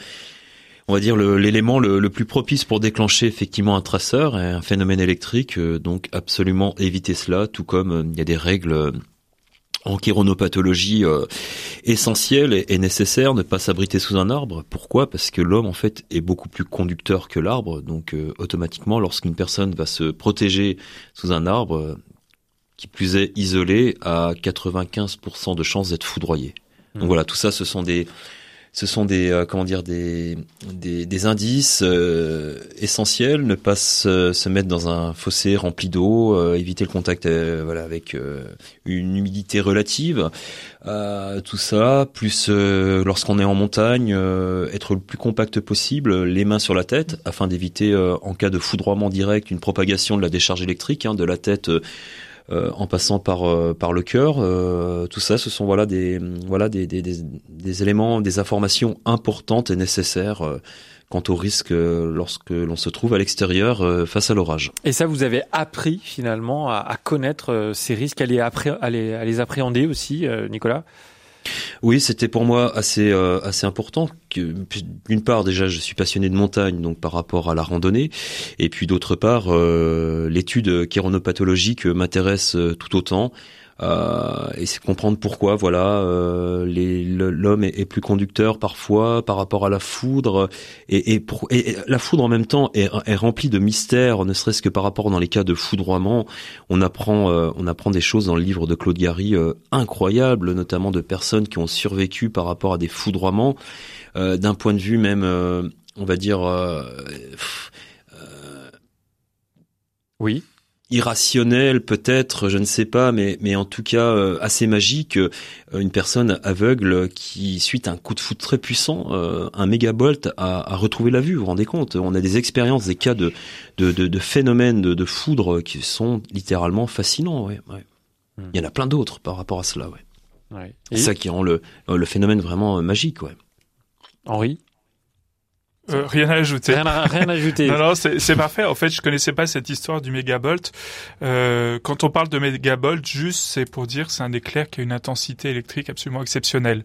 on va dire le- l'élément le, le plus propice pour déclencher effectivement un traceur un phénomène électrique. euh, donc, absolument éviter cela. Tout comme euh, il y a des règles euh, en chironopathologie euh, essentielles et, et nécessaires, ne pas s'abriter sous un arbre. Pourquoi? Parce que l'homme en fait est beaucoup plus conducteur que l'arbre. Donc euh, automatiquement, lorsqu'une personne va se protéger sous un arbre, euh, qui plus est isolé, a 95% de chances d'être foudroyé. Donc Mhm. voilà, tout ça, ce sont des ce sont des euh, comment dire des des, des indices euh, essentiels. Ne pas se, se mettre dans un fossé rempli d'eau, euh, éviter le contact euh, voilà avec euh, une humidité relative. Euh, tout ça, plus lorsqu'on est en montagne, être le plus compact possible, les mains sur la tête, afin d'éviter en cas de foudroiement direct une propagation de la décharge électrique hein, de la tête. Euh, en passant par euh, par le cœur, euh, tout ça, ce sont voilà des voilà des, des, éléments, des informations importantes et nécessaires euh, quant au risque lorsque l'on se trouve à l'extérieur face à l'orage. Et ça, vous avez appris finalement à, connaître ces risques, à les, appréhender aussi, Nicolas? Oui, c'était pour moi assez euh, assez important. D'une part, déjà, je suis passionné de montagne, donc par rapport à la randonnée, et puis d'autre part, euh, l'étude chironopathologique m'intéresse euh, tout autant. Euh, et c'est comprendre pourquoi, voilà, euh, l'homme est, plus conducteur parfois par rapport à la foudre, et, la foudre en même temps est, remplie de mystères, ne serait-ce que par rapport dans les cas de foudroiement, on apprend, euh, on apprend des choses dans le livre de Claude Gary euh, incroyables, notamment de personnes qui ont survécu par rapport à des foudroiements, euh, d'un point de vue même, on va dire. pff, Oui. Irrationnel peut-être, je ne sais pas, mais mais en tout cas euh, assez magique. euh, une personne aveugle qui, suite à un coup de foudre très puissant, euh, un mégabolt, a, a retrouvé la vue. Vous vous rendez compte? On a des expériences, des cas de de, de, de phénomènes de, de foudre qui sont littéralement fascinants. Ouais, ouais. Hmm. Il y en a plein d'autres par rapport à cela. Ouais. Ouais. C'est Et ça qui rend le le phénomène vraiment euh, magique. Ouais. Henri? Euh, rien à ajouter. Rien à, rien à ajouter. Non, non, c'est c'est parfait. En fait, je connaissais pas cette histoire du mégabolt. Euh, quand on parle de mégabolt, juste, c'est pour dire que c'est un éclair qui a une intensité électrique absolument exceptionnelle.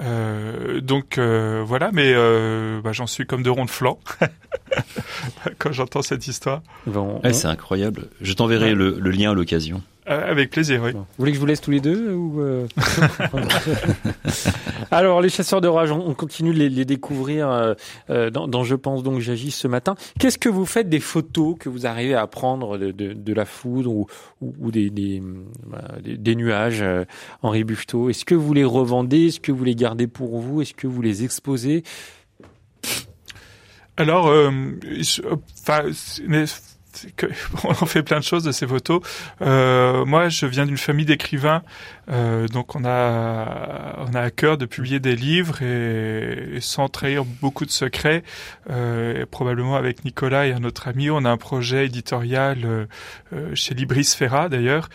Euh, donc euh, voilà, mais euh, bah, j'en suis comme de rond de flanc quand j'entends cette histoire. Bon, Ouais, on- c'est incroyable. Je t'enverrai Ouais. le, le lien à l'occasion. Euh, avec plaisir, oui. Bon. Vous voulez que je vous laisse tous les deux ou euh Alors, les chasseurs de rage, on on continue de les, les découvrir euh, dans, dans Je pense donc j'agis ce matin. Qu'est-ce que vous faites des photos que vous arrivez à prendre de, de, de la foudre ou, ou, ou des, des, voilà, des, des nuages, euh, Henri Buffetot Est-ce que vous les revendez? Est-ce que vous les gardez pour vous? Est-ce que vous les exposez? Alors, enfin, on en fait plein de choses de ces photos. Euh, moi, je viens d'une famille d'écrivains, euh, donc on a on a à cœur de publier des livres et, sans trahir beaucoup de secrets. Euh, probablement avec Nicolas et un autre ami, on a un projet éditorial chez Libris Ferra d'ailleurs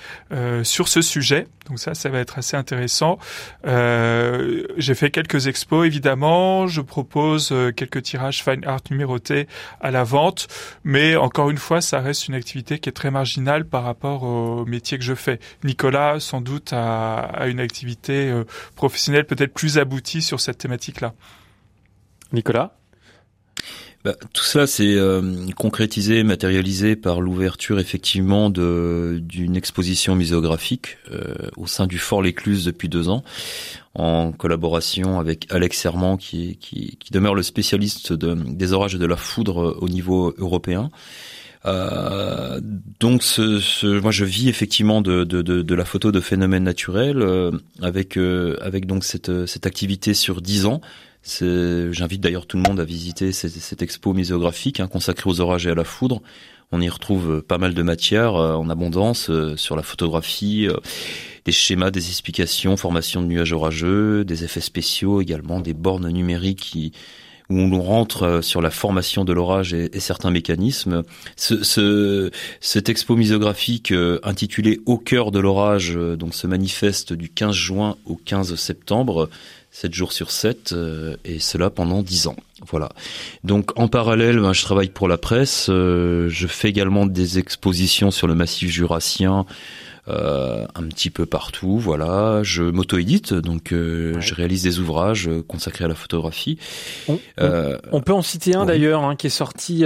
sur ce sujet. Donc ça, ça va être assez intéressant. J'ai fait quelques expos évidemment. Je propose quelques tirages fine art numérotés à la vente, mais encore une fois, ça reste une activité qui est très marginale par rapport au métier que je fais. Nicolas, sans doute, a, a une activité euh, professionnelle peut-être plus aboutie sur cette thématique-là. Nicolas? Bah, tout cela, c'est euh, concrétisé, matérialisé par l'ouverture effectivement d'une exposition muséographique euh, au sein du Fort L'Écluse depuis deux ans, en collaboration avec Alex Serment, qui, qui, qui demeure le spécialiste de, des orages et de la foudre au niveau européen. Euh, donc, ce, ce- moi, je vis effectivement de, de, de, de la photo de phénomènes naturels euh, avec euh, avec donc cette cette activité sur 10 ans. J'invite d'ailleurs tout le monde à visiter cette, cette expo muséographique hein, consacrée aux orages et à la foudre. On y retrouve euh, pas mal de matières euh, en abondance euh, sur la photographie, euh, des schémas, des explications, formation de nuages orageux, des effets spéciaux également, des bornes numériques qui où on rentre euh, sur la formation de l'orage et, certains mécanismes. Ce, ce, cette expo muséographique euh, intitulée Au cœur de l'orage euh, donc se manifeste du 15 juin au 15 septembre, 7 jours sur 7, euh, et cela pendant 10 ans. Voilà. Donc en parallèle, ben, je travaille pour la presse, je fais également des expositions sur le massif jurassien, euh, un petit peu partout, voilà. Je m'auto-édite, donc euh, Ouais. je réalise des ouvrages euh, consacrés à la photographie. On, on- on peut en citer un oui. d'ailleurs hein, qui est sorti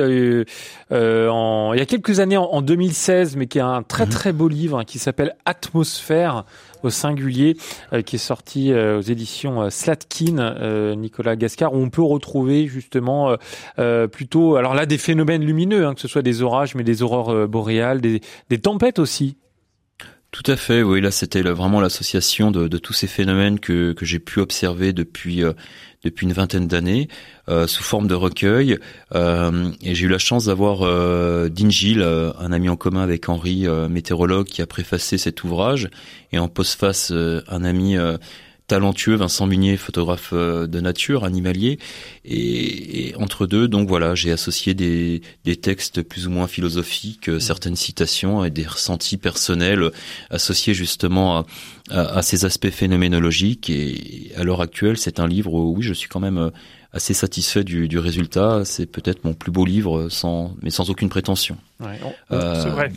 en, il y a quelques années, en, en 2016, mais qui est un très Mhm. très beau livre hein, qui s'appelle Atmosphère au singulier, qui est sorti aux éditions Slatkin, Nicolas Gascar, où on peut retrouver justement plutôt, alors là, des phénomènes lumineux, hein, que ce soit des orages, mais des aurores boréales, des, des tempêtes aussi. Tout à fait, oui. Là, c'était vraiment l'association de, tous ces phénomènes que, j'ai pu observer depuis euh, depuis une vingtaine d'années euh, sous forme de recueil. Euh, et j'ai eu la chance d'avoir euh, un ami en commun avec Henri, météorologue, qui a préfacé cet ouvrage, et en postface un ami talentueux, Vincent Munier, photographe euh, de nature, animalier. Et, et entre deux, donc voilà, j'ai associé des, des textes plus ou moins philosophiques, euh, certaines citations et des ressentis personnels euh, associés justement à, à, à ces aspects phénoménologiques. Et à l'heure actuelle, c'est un livre où oui, je suis quand même assez satisfait du, du résultat. C'est peut-être mon plus beau livre, sans, mais sans aucune prétention. Ouais, Euh, C'est vrai.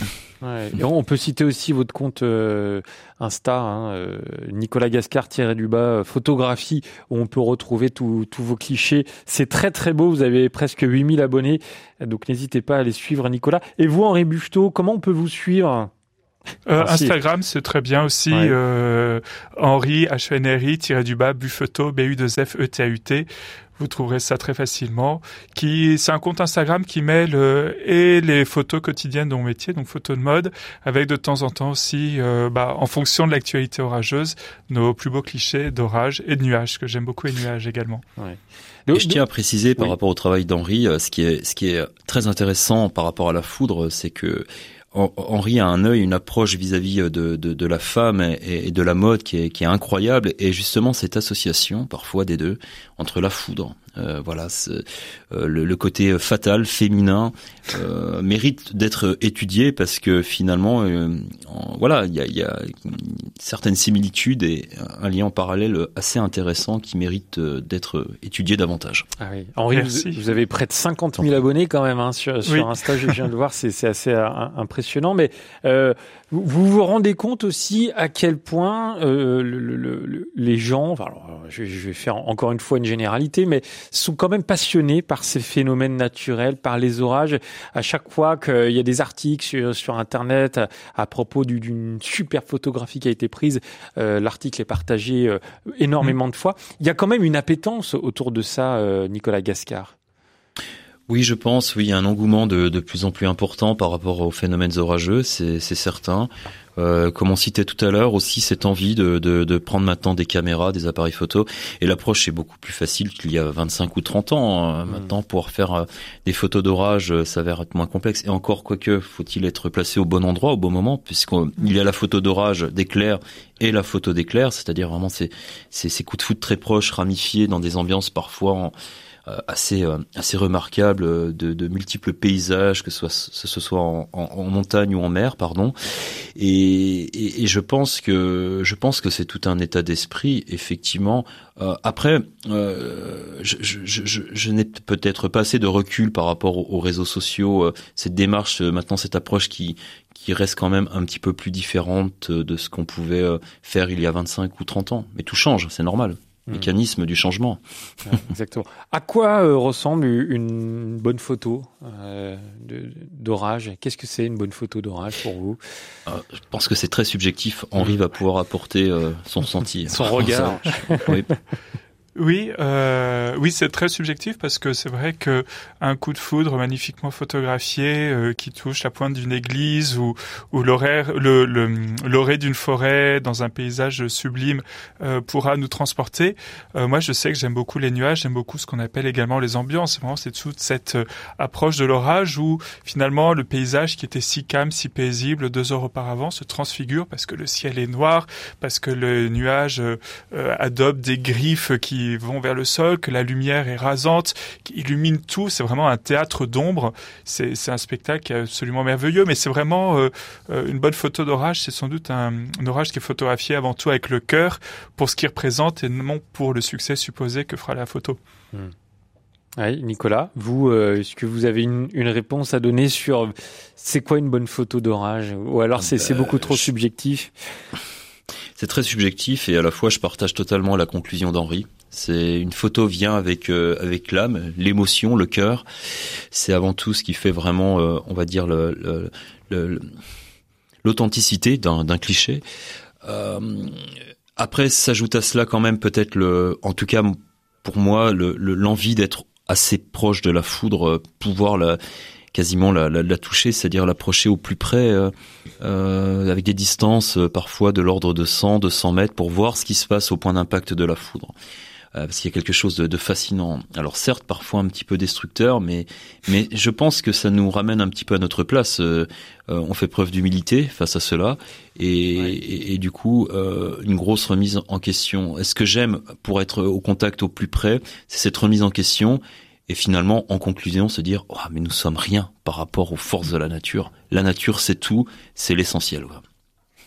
Ouais. Et on peut citer aussi votre compte euh, Insta, hein, euh, Nicolas Gascar tiré du bas euh, photographie, où on peut retrouver tous vos clichés. C'est très très beau. Vous avez presque 8000 abonnés, donc n'hésitez pas à aller suivre Nicolas. Et vous, Henri Bucheteau, comment on peut vous suivre? Euh, Merci. Instagram, c'est très bien aussi. Ouais. Euh, Henri, H-N-R-I, tiré du bas, Buffeto, B-U-2-F-E-T-A-U-T. Vous trouverez ça très facilement. Qui, c'est un compte Instagram qui mêle euh, et les photos quotidiennes de mon métier, donc photos de mode, avec de temps en temps aussi, euh, bah, en fonction de l'actualité orageuse, nos plus beaux clichés d'orage et de nuages, que j'aime beaucoup, et nuages également. Et je tiens à préciser par Oui. rapport au travail d'Henri, euh, ce qui est ce qui est très intéressant par rapport à la foudre, c'est que Henri a un œil, une approche vis-à-vis de, de, de la femme et, de la mode qui est incroyable. Et justement, cette association, parfois des deux, entre la foudre, euh, voilà, euh, le, le côté fatal, féminin, euh, mérite d'être étudié parce que finalement, euh, en- voilà, il y a, il y a certaines similitudes et un lien en parallèle assez intéressant qui mérite euh, d'être étudié davantage. Ah oui. Henri, vous, avez près de 50 000 abonnés quand même hein, sur, sur Oui. Insta. Je viens de le voir, c'est c'est assez impressionnant. Mais euh, vous vous rendez compte aussi à quel point euh, le- le- le- les gens, enfin, alors, je, je vais faire encore une fois une généralité, mais sont quand même passionnés par ces phénomènes naturels, par les orages. À chaque fois qu'il y a des articles sur, sur Internet à, à propos du- d'une super photographie qui a été prise, euh, l'article est partagé euh, énormément de fois. Il y a quand même une appétence autour de ça, euh, Nicolas Gascar. Oui, je pense, oui, il y a un engouement de, de plus en plus important par rapport aux phénomènes orageux, c'est c'est certain. Euh, comme on citait tout à l'heure, aussi cette envie de, de, de prendre maintenant des caméras, des appareils photo. Et l'approche est beaucoup plus facile qu'il y a 25 ou 30 ans. Euh, Maintenant, pour faire euh, des photos d'orage euh, s'avère être moins complexe. Et encore, quoique, faut-il être placé au bon endroit, au bon moment, puisqu'il y a la photo d'orage d'éclair et la photo d'éclair, c'est-à-dire vraiment ces, ces, ces coups de foudre très proches, ramifiés dans des ambiances parfois en, assez euh, assez remarquable euh, de, de multiples paysages que ce soit ce, soit en, en, montagne ou en mer pardon. Et, et, et je pense que je pense que c'est tout un état d'esprit effectivement. Euh, après euh, je, je, je, je n'ai peut-être pas assez de recul par rapport aux, aux réseaux sociaux. Euh, cette démarche euh, maintenant cette approche qui qui reste quand même un petit peu plus différente euh, de ce qu'on pouvait euh, faire il y a 25 ou 30 ans. Mais tout change c'est normal Hmm. mécanisme du changement Ouais, exactement. À quoi euh, ressemble une bonne photo euh, d'orage? Qu'est-ce que c'est une bonne photo d'orage pour vous? Euh, je pense que c'est très subjectif. Henri va pouvoir apporter son ressenti. Son regard. Oui. Oui, euh, oui, c'est très subjectif parce que c'est vrai que un coup de foudre magnifiquement photographié euh, qui touche la pointe d'une église ou ou le l'orée d'une forêt dans un paysage sublime euh, pourra nous transporter. Euh, moi, je sais que j'aime beaucoup les nuages, j'aime beaucoup ce qu'on appelle également les ambiances. Vraiment, c'est toute cette approche de l'orage où finalement le paysage qui était si calme, si paisible deux heures auparavant se transfigure parce que le ciel est noir, parce que le nuage adopte des griffes qui vont vers le sol, que la lumière est rasante, qui illumine tout. C'est vraiment un théâtre d'ombre. C'est un spectacle qui est absolument merveilleux, mais c'est vraiment euh, euh, une bonne photo d'orage. C'est sans doute un, un orage qui est photographié avant tout avec le cœur pour ce qu'il représente et non pour le succès supposé que fera la photo. Oui, Nicolas, vous, euh, est-ce que vous avez une, une réponse à donner sur c'est quoi une bonne photo d'orage? Ou alors c'est c'est beaucoup trop je- subjectif? C'est très subjectif et à la fois je partage totalement la conclusion d'Henri. C'est une photo vient avec euh, avec l'âme, l'émotion, le cœur. C'est avant tout ce qui fait vraiment, euh, on va dire l'authenticité d'un cliché. Euh, après s'ajoute à cela quand même peut-être le, en tout cas pour moi le- le- l'envie d'être assez proche de la foudre, pouvoir la quasiment la, toucher, c'est-à-dire l'approcher au plus près. avec des distances parfois de l'ordre de 100, 200 mètres pour voir ce qui se passe au point d'impact de la foudre. Euh, parce qu'il y a quelque chose de, de fascinant. Alors certes, parfois un petit peu destructeur, mais mais je pense que ça nous ramène un petit peu à notre place. Euh, euh, on fait preuve d'humilité face à cela, et, Ouais. et, et du coup, euh, une grosse remise en question. Est-ce que j'aime pour être au contact au plus près, c'est cette remise en question. Et finalement, en conclusion, se dire, oh, mais nous sommes rien par rapport aux forces de la nature. La nature, c'est tout, c'est l'essentiel. quoi.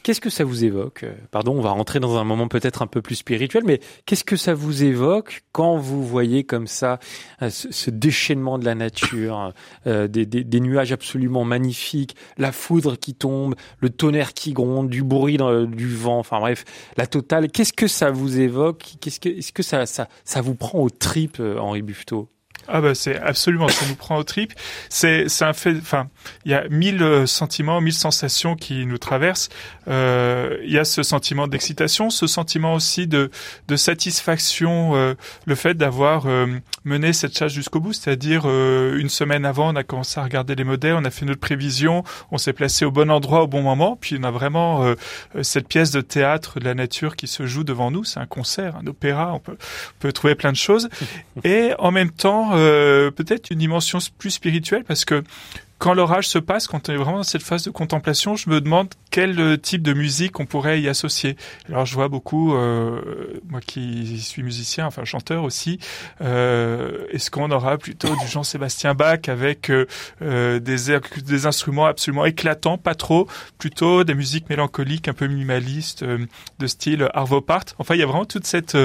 Qu'est-ce que ça vous évoque? Pardon, on va rentrer dans un moment peut-être un peu plus spirituel, mais qu'est-ce que ça vous évoque quand vous voyez comme ça euh, ce, déchaînement de la nature, euh, des, nuages absolument magnifiques, la foudre qui tombe, le tonnerre qui gronde, du bruit du vent, enfin bref, la totale. Qu'est-ce que ça vous évoque? Qu'est-ce que est-ce que ça vous prend aux tripes, euh, Henri Buffetot? Ah bah c'est absolument, ça nous prend au trip. C'est c'est un fait. Enfin, il y a mille euh, sentiments, mille sensations qui nous traversent. Euh, Il y a ce sentiment d'excitation, ce sentiment aussi de de satisfaction, euh, le fait d'avoir euh, mené cette chasse jusqu'au bout. C'est-à-dire euh, une semaine avant, on a commencé à regarder les modèles, on a fait notre prévision, on s'est placé au bon endroit au bon moment, puis on a vraiment cette pièce de théâtre de la nature qui se joue devant nous. C'est un concert, un opéra. On peut on peut trouver plein de choses et en même temps euh, peut-être une dimension plus spirituelle parce que quand l'orage se passe, quand on est vraiment dans cette phase de contemplation, je me demande quel euh, type de musique on pourrait y associer? Alors je vois beaucoup, euh, moi qui suis musicien, enfin chanteur aussi, euh, est-ce qu'on aura plutôt du Jean-Sébastien Bach avec euh, euh, des, airs- des instruments absolument éclatants, pas trop, plutôt des musiques mélancoliques, un peu minimalistes, euh, de style Arvo Part. Enfin, il y a vraiment toute cette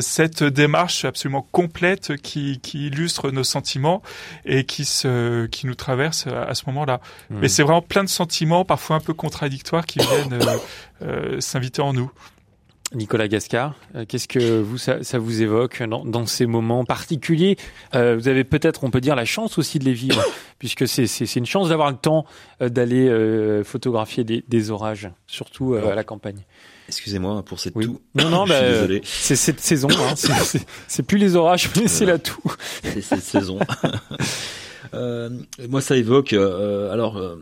cette démarche absolument complète qui, qui illustre nos sentiments et qui se qui nous traverse à, à ce moment-là. Mais c'est vraiment plein de sentiments, parfois un peu contradictoires, qui viennent euh, euh, s'inviter en nous. Nicolas Gascard, euh, qu'est-ce que vous ça, ça vous évoque dans, dans ces moments particuliers? Euh, Vous avez peut-être, on peut dire, la chance aussi de les vivre, puisque c'est une chance d'avoir le temps d'aller euh, photographier des, des orages, surtout euh, à la campagne. Excusez-moi pour cette Oui. toux. Non, non, bah, c'est cette saison. Hein, c'est- plus les orages, mais c'est la toux. c'est cette saison. Euh, moi, ça évoque. euh, alors, euh,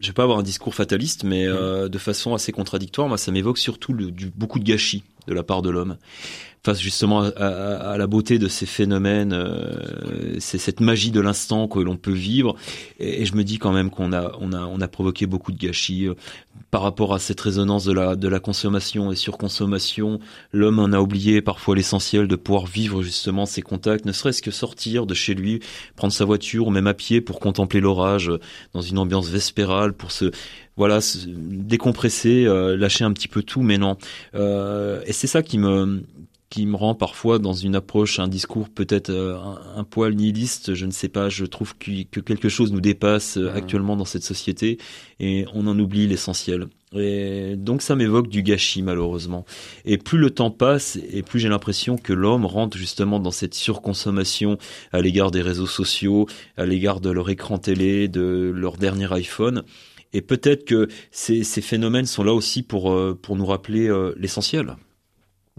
je vais pas avoir un discours fataliste, mais euh, de façon assez contradictoire. Moi, ça m'évoque surtout le, du, beaucoup de gâchis de la part de l'homme face justement à, à- à la beauté de ces phénomènes. euh, c'est cette magie de l'instant que l'on peut vivre. Et, je me dis quand même qu'on a, on a, on a provoqué beaucoup de gâchis euh, par rapport à cette résonance de la, de la consommation et surconsommation. L'homme en a oublié parfois l'essentiel de pouvoir vivre justement ses contacts, ne serait-ce que sortir de chez lui, prendre sa voiture ou même à pied pour contempler l'orage dans une ambiance vespérale, pour se voilà se décompresser, euh, lâcher un petit peu tout. Mais non, Euh, et c'est ça qui me qui me rend parfois dans une approche, un discours peut-être euh, un, un poil nihiliste, je ne sais pas, je trouve que, que quelque chose nous dépasse euh, Mhm. actuellement dans cette société et on en oublie l'essentiel. Et donc ça m'évoque du gâchis malheureusement. Et plus le temps passe et plus j'ai l'impression que l'homme rentre justement dans cette surconsommation à l'égard des réseaux sociaux, à l'égard de leur écran télé, de leur dernier iPhone. Et peut-être que ces, ces phénomènes sont là aussi pour, euh, pour nous rappeler l'essentiel.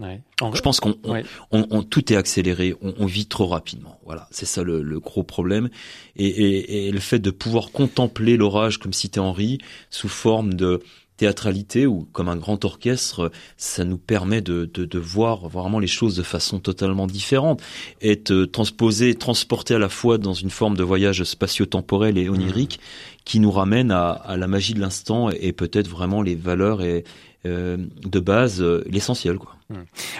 Ouais. En- Je pense qu'on on- Ouais. on- on- tout est accéléré, on, on vit trop rapidement. Voilà, c'est ça le, le gros problème. Et, et- et le fait de pouvoir contempler l'orage comme citait Henri sous forme de théâtralité ou comme un grand orchestre, ça nous permet de, de, de voir vraiment les choses de façon totalement différente, être transposé, transporté à la fois dans une forme de voyage spatio-temporel et onirique qui nous ramène à, à la magie de l'instant et peut-être vraiment les valeurs et, euh, de base, euh, l'essentiel. quoi.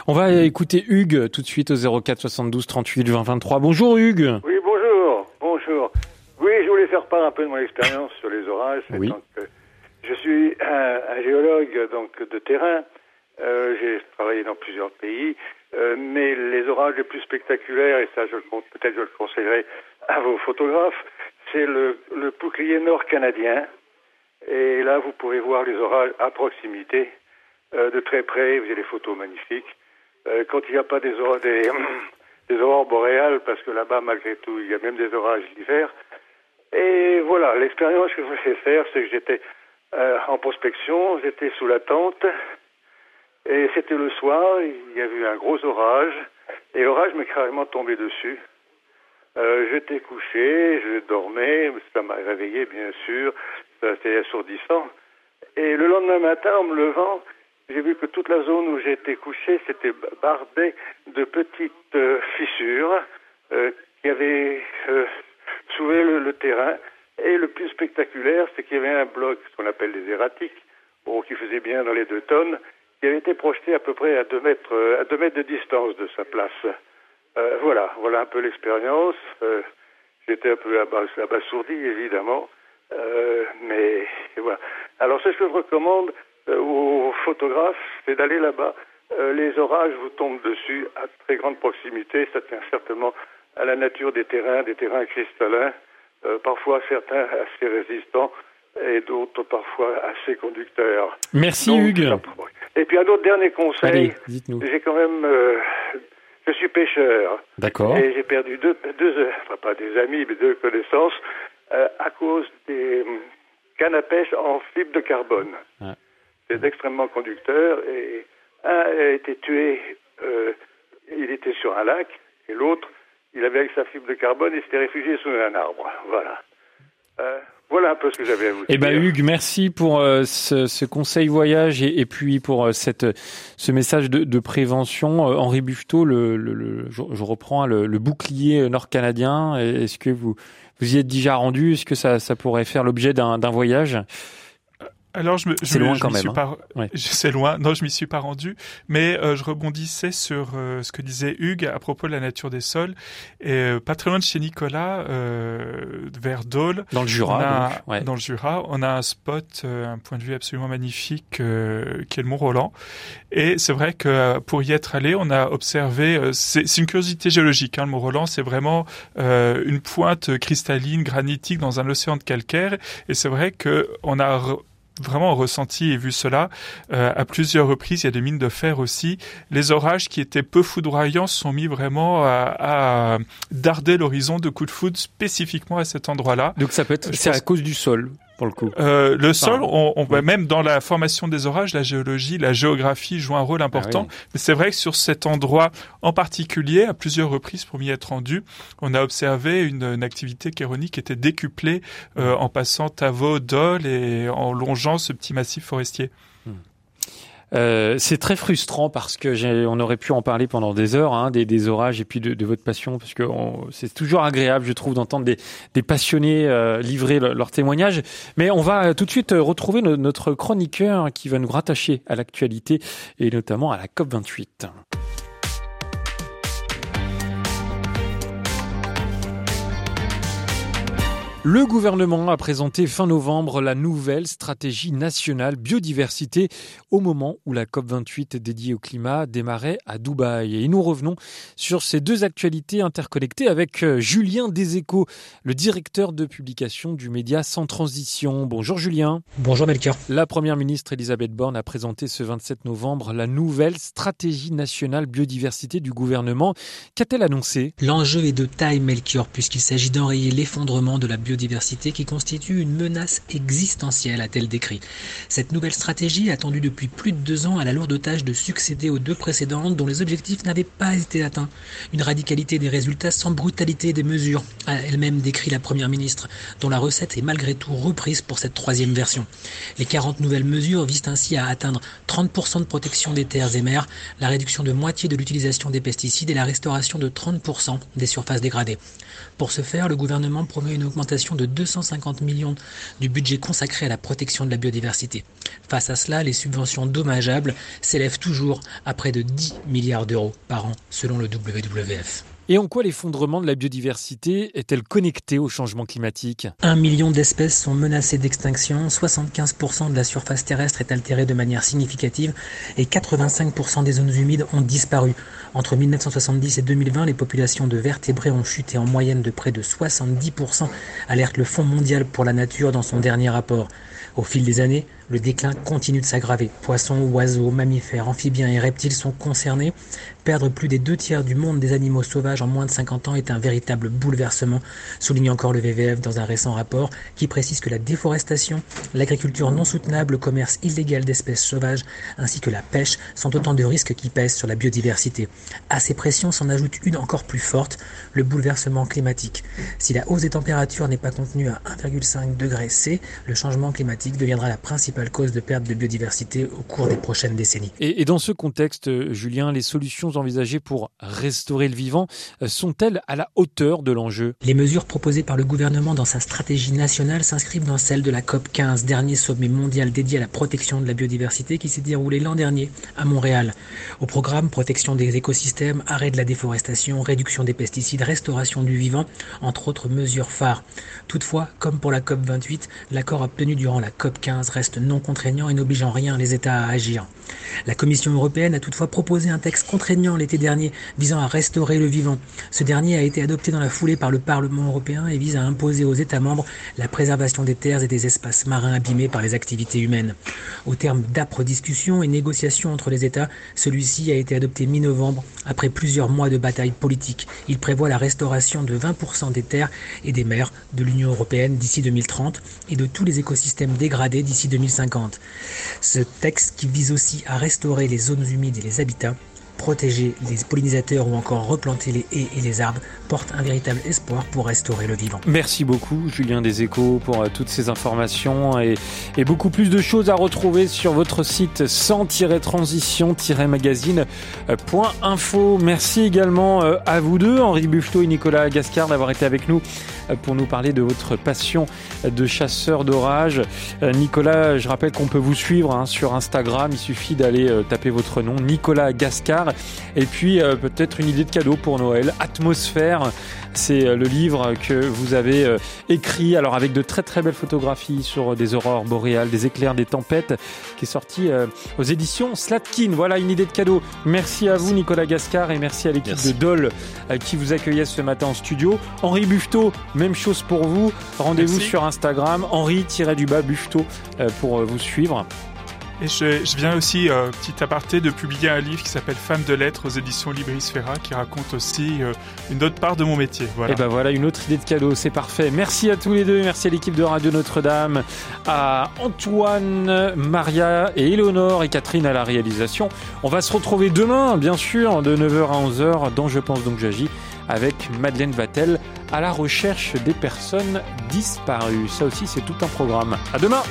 On va écouter Hugues tout de suite au 04 72 38 20 23. Bonjour Hugues. Oui, bonjour, bonjour. Oui, je voulais faire part un peu de mon expérience sur les orages. Oui. Donc, euh, je suis un, un géologue donc de terrain. Euh, J'ai travaillé dans plusieurs pays, euh, mais les orages les plus spectaculaires, et ça, je peut-être je le conseillerais à vos photographes, c'est le, le bouclier nord canadien. Et là, vous pourrez voir les orages à proximité, euh, de très près. Vous avez des photos magnifiques. Euh, quand il n'y a pas des, aura- des, aurores boréales, parce que là-bas, malgré tout, il y a même des orages l'hiver. Et voilà, l'expérience que je voulais faire, c'est que j'étais euh, en prospection, j'étais sous la tente, et c'était le soir, il y avait eu un gros orage, et l'orage m'est carrément tombé dessus. Euh, j'étais couché, je dormais, ça m'a réveillé bien sûr, c'était assourdissant. Et le lendemain matin, en me levant, j'ai vu que toute la zone où j'étais couché, c'était bardé de petites euh, fissures euh, qui avaient euh, soulevé le, terrain. Et le plus spectaculaire, c'est qu'il y avait un bloc, ce qu'on appelle des erratiques, bon, qui faisait bien dans les deux tonnes, qui avait été projeté à peu près à deux mètres, à deux mètres de distance de sa place. Voilà, voilà un peu l'expérience. J'étais un peu abas- abasourdi, évidemment. Euh, mais voilà. Alors, ce que je recommande euh, aux photographes, c'est d'aller là-bas. Euh, les orages vous tombent dessus à très grande proximité. Ça tient certainement à la nature des terrains, des terrains cristallins, euh, parfois certains assez résistants et d'autres parfois assez conducteurs. Merci Donc, Hugues. Et puis un autre dernier conseil, Allez, dites-nous. j'ai quand même, euh, je suis pêcheur D'accord. et j'ai perdu deux, deux, enfin pas des amis, mais deux connaissances euh, à cause des cannes à pêche en fibre de carbone. Ouais. C'est extrêmement conducteur et un a été tué, euh, il était sur un lac et l'autre, il avait avec sa fibre de carbone et s'était réfugié sous un arbre. Voilà. Euh, voilà un peu ce que j'avais à vous Eh ben dire. Hugues, merci pour euh, ce, ce conseil voyage et, et puis pour euh, cette ce message de, de prévention. Henri Buffetot, le, le, le- je, je reprends le, le bouclier nord-canadien. Est-ce que vous vous y êtes déjà rendu Est-ce que ça, ça pourrait faire l'objet d'un d'un voyage? Alors, je me, je loin je quand même, suis hein. pas- Ouais. C'est loin. Non, je m'y suis pas rendu. Mais euh, je rebondissais sur euh, ce que disait Hugues à propos de la nature des sols. Et euh, pas très loin de chez Nicolas, euh, vers Dole, dans le Jura on a, donc, ouais. dans le Jura, on a un spot, un point de vue absolument magnifique, euh, qui est le Mont Roland. Et c'est vrai que pour y être allé, on a observé, c'est une curiosité géologique. Hein, le Mont Roland, c'est vraiment une pointe cristalline, granitique dans un océan de calcaire. Et c'est vrai que on a vraiment ressenti et vu cela euh, à plusieurs reprises. Il y a des mines de fer aussi. Les orages qui étaient peu foudroyants sont mis vraiment à, à darder l'horizon de coups de foudre spécifiquement à cet endroit-là. Donc ça peut être c'est à cause du sol pour le coup. Euh, le sol, on, on- ouais. même dans la formation des orages, la géologie, la géographie joue un rôle important. Ah oui. Mais c'est vrai que sur cet endroit en particulier, à plusieurs reprises pour m'y être rendu, on a observé une, une activité chéronique qui était décuplée euh, en passant Tavo, Dole et en longeant ce petit massif forestier. Euh, c'est très frustrant parce que on aurait pu en parler pendant des heures, hein, des, des orages et puis de, de votre passion, parce que c'est toujours agréable, je trouve, d'entendre des, des passionnés euh, livrer le- leurs témoignages. Mais on va euh, tout de suite euh, retrouver no- notre chroniqueur qui va nous rattacher à l'actualité et notamment à la COP 28. Le gouvernement a présenté fin novembre la nouvelle stratégie nationale biodiversité au moment où la COP28 dédiée au climat démarrait à Dubaï. Et nous revenons sur ces deux actualités interconnectées avec euh, Julien Deséco, le directeur de publication du média Sans Transition. Bonjour Julien. Bonjour Melchior. La première ministre Elisabeth Borne a présenté ce 27 novembre la nouvelle stratégie nationale biodiversité du gouvernement. Qu'a-t-elle annoncé? L'enjeu est de taille Melchior puisqu'il s'agit d'enrayer l'effondrement de la biodiversité biodiversité qui constitue une menace existentielle, a-t-elle décrit. Cette nouvelle stratégie, attendue depuis plus de deux ans, a la lourde tâche de succéder aux deux précédentes dont les objectifs n'avaient pas été atteints. Une radicalité des résultats sans brutalité des mesures, a elle-même décrit la Première ministre, dont la recette est malgré tout reprise pour cette troisième version. Les 40 nouvelles mesures visent ainsi à atteindre 30% de protection des terres et mers, la réduction de moitié de l'utilisation des pesticides et la restauration de 30% des surfaces dégradées. Pour ce faire, le gouvernement promet une augmentation de 250 millions du budget consacré à la protection de la biodiversité. Face à cela, les subventions dommageables s'élèvent toujours à près de 10 milliards d'euros par an, selon le WWF. Et en quoi l'effondrement de la biodiversité est-elle connectée au changement climatique? Un million d'espèces sont menacées d'extinction, 75% de la surface terrestre est altérée de manière significative et 85% des zones humides ont disparu. Entre 1970 et 2020, les populations de vertébrés ont chuté en moyenne de près de 70%, alerte le Fonds mondial pour la nature dans son dernier rapport. Au fil des années, le déclin continue de s'aggraver. Poissons, oiseaux, mammifères, amphibiens et reptiles sont concernés. Perdre plus des deux tiers du monde des animaux sauvages en moins de 50 ans est un véritable bouleversement, souligne encore le VVF dans un récent rapport qui précise que la déforestation, l'agriculture non soutenable, le commerce illégal d'espèces sauvages ainsi que la pêche sont autant de risques qui pèsent sur la biodiversité. À ces pressions s'en ajoute une encore plus forte, le bouleversement climatique. Si la hausse des températures n'est pas contenue à 1,5 degré C, le changement climatique deviendra la principale cause de perte de biodiversité au cours des prochaines décennies. Et, et dans ce contexte, Julien, les solutions envisagées pour restaurer le vivant euh, sont-elles à la hauteur de l'enjeu? Les mesures proposées par le gouvernement dans sa stratégie nationale s'inscrivent dans celle de la COP 15, dernier sommet mondial dédié à la protection de la biodiversité qui s'est déroulé l'an dernier à Montréal. Au programme, protection des écosystèmes, arrêt de la déforestation, réduction des pesticides, restauration du vivant, entre autres mesures phares. Toutefois, comme pour la COP 28, l'accord obtenu durant la COP 15 reste non contraignant et n'oblige en rien les États à agir. La Commission européenne a toutefois proposé un texte contraignant l'été dernier visant à restaurer le vivant. Ce dernier a été adopté dans la foulée par le Parlement européen et vise à imposer aux États membres la préservation des terres et des espaces marins abîmés par les activités humaines. Au terme d'âpres discussions et négociations entre les États, celui-ci a été adopté mi-novembre après plusieurs mois de bataille politique. Il prévoit la restauration de 20% des terres et des mers de l'Union européenne d'ici 2030 et de tous les écosystèmes dégradés d'ici 2050. Ce texte qui vise aussi à restaurer les zones humides et les habitats, protéger les pollinisateurs ou encore replanter les haies et les arbres porte un véritable espoir pour restaurer le vivant. Merci beaucoup Julien des Échos pour euh, toutes ces informations et, et beaucoup plus de choses à retrouver sur votre site sans-transition-magazine.info. Merci également euh, à vous deux, Henri Buffetot et Nicolas Gascard, d'avoir été avec nous euh, pour nous parler de votre passion de chasseur d'orage. Nicolas, je rappelle qu'on peut vous suivre hein, sur Instagram, il suffit d'aller taper votre nom, Nicolas Gascard. Et puis euh, peut-être une idée de cadeau pour Noël, Atmosphère. C'est euh, le livre que vous avez euh, écrit, alors avec de très très belles photographies sur des aurores boréales, des éclairs, des tempêtes, qui est sorti aux éditions Slatkin. Voilà une idée de cadeau. Merci à vous Nicolas Gascard et merci à l'équipe de Dole qui vous accueillait ce matin en studio. Henri Buffetot, même chose pour vous. Rendez-vous sur Instagram, Henri-du-bas Buffetot euh, pour vous suivre. Et je, viens aussi, euh, petit aparté, de publier un livre qui s'appelle Femmes de lettres aux éditions Libris qui raconte aussi euh, une autre part de mon métier. Voilà. Et ben voilà une autre idée de cadeau, c'est parfait. Merci à tous les deux, merci à l'équipe de Radio Notre-Dame, à Antoine, Maria et Éléonore et Catherine à la réalisation. On va se retrouver demain, bien sûr, de 9h à 11h dans Je pense donc j'agis avec Madeleine Vatel à la recherche des personnes disparues. Ça aussi c'est tout un programme. À demain.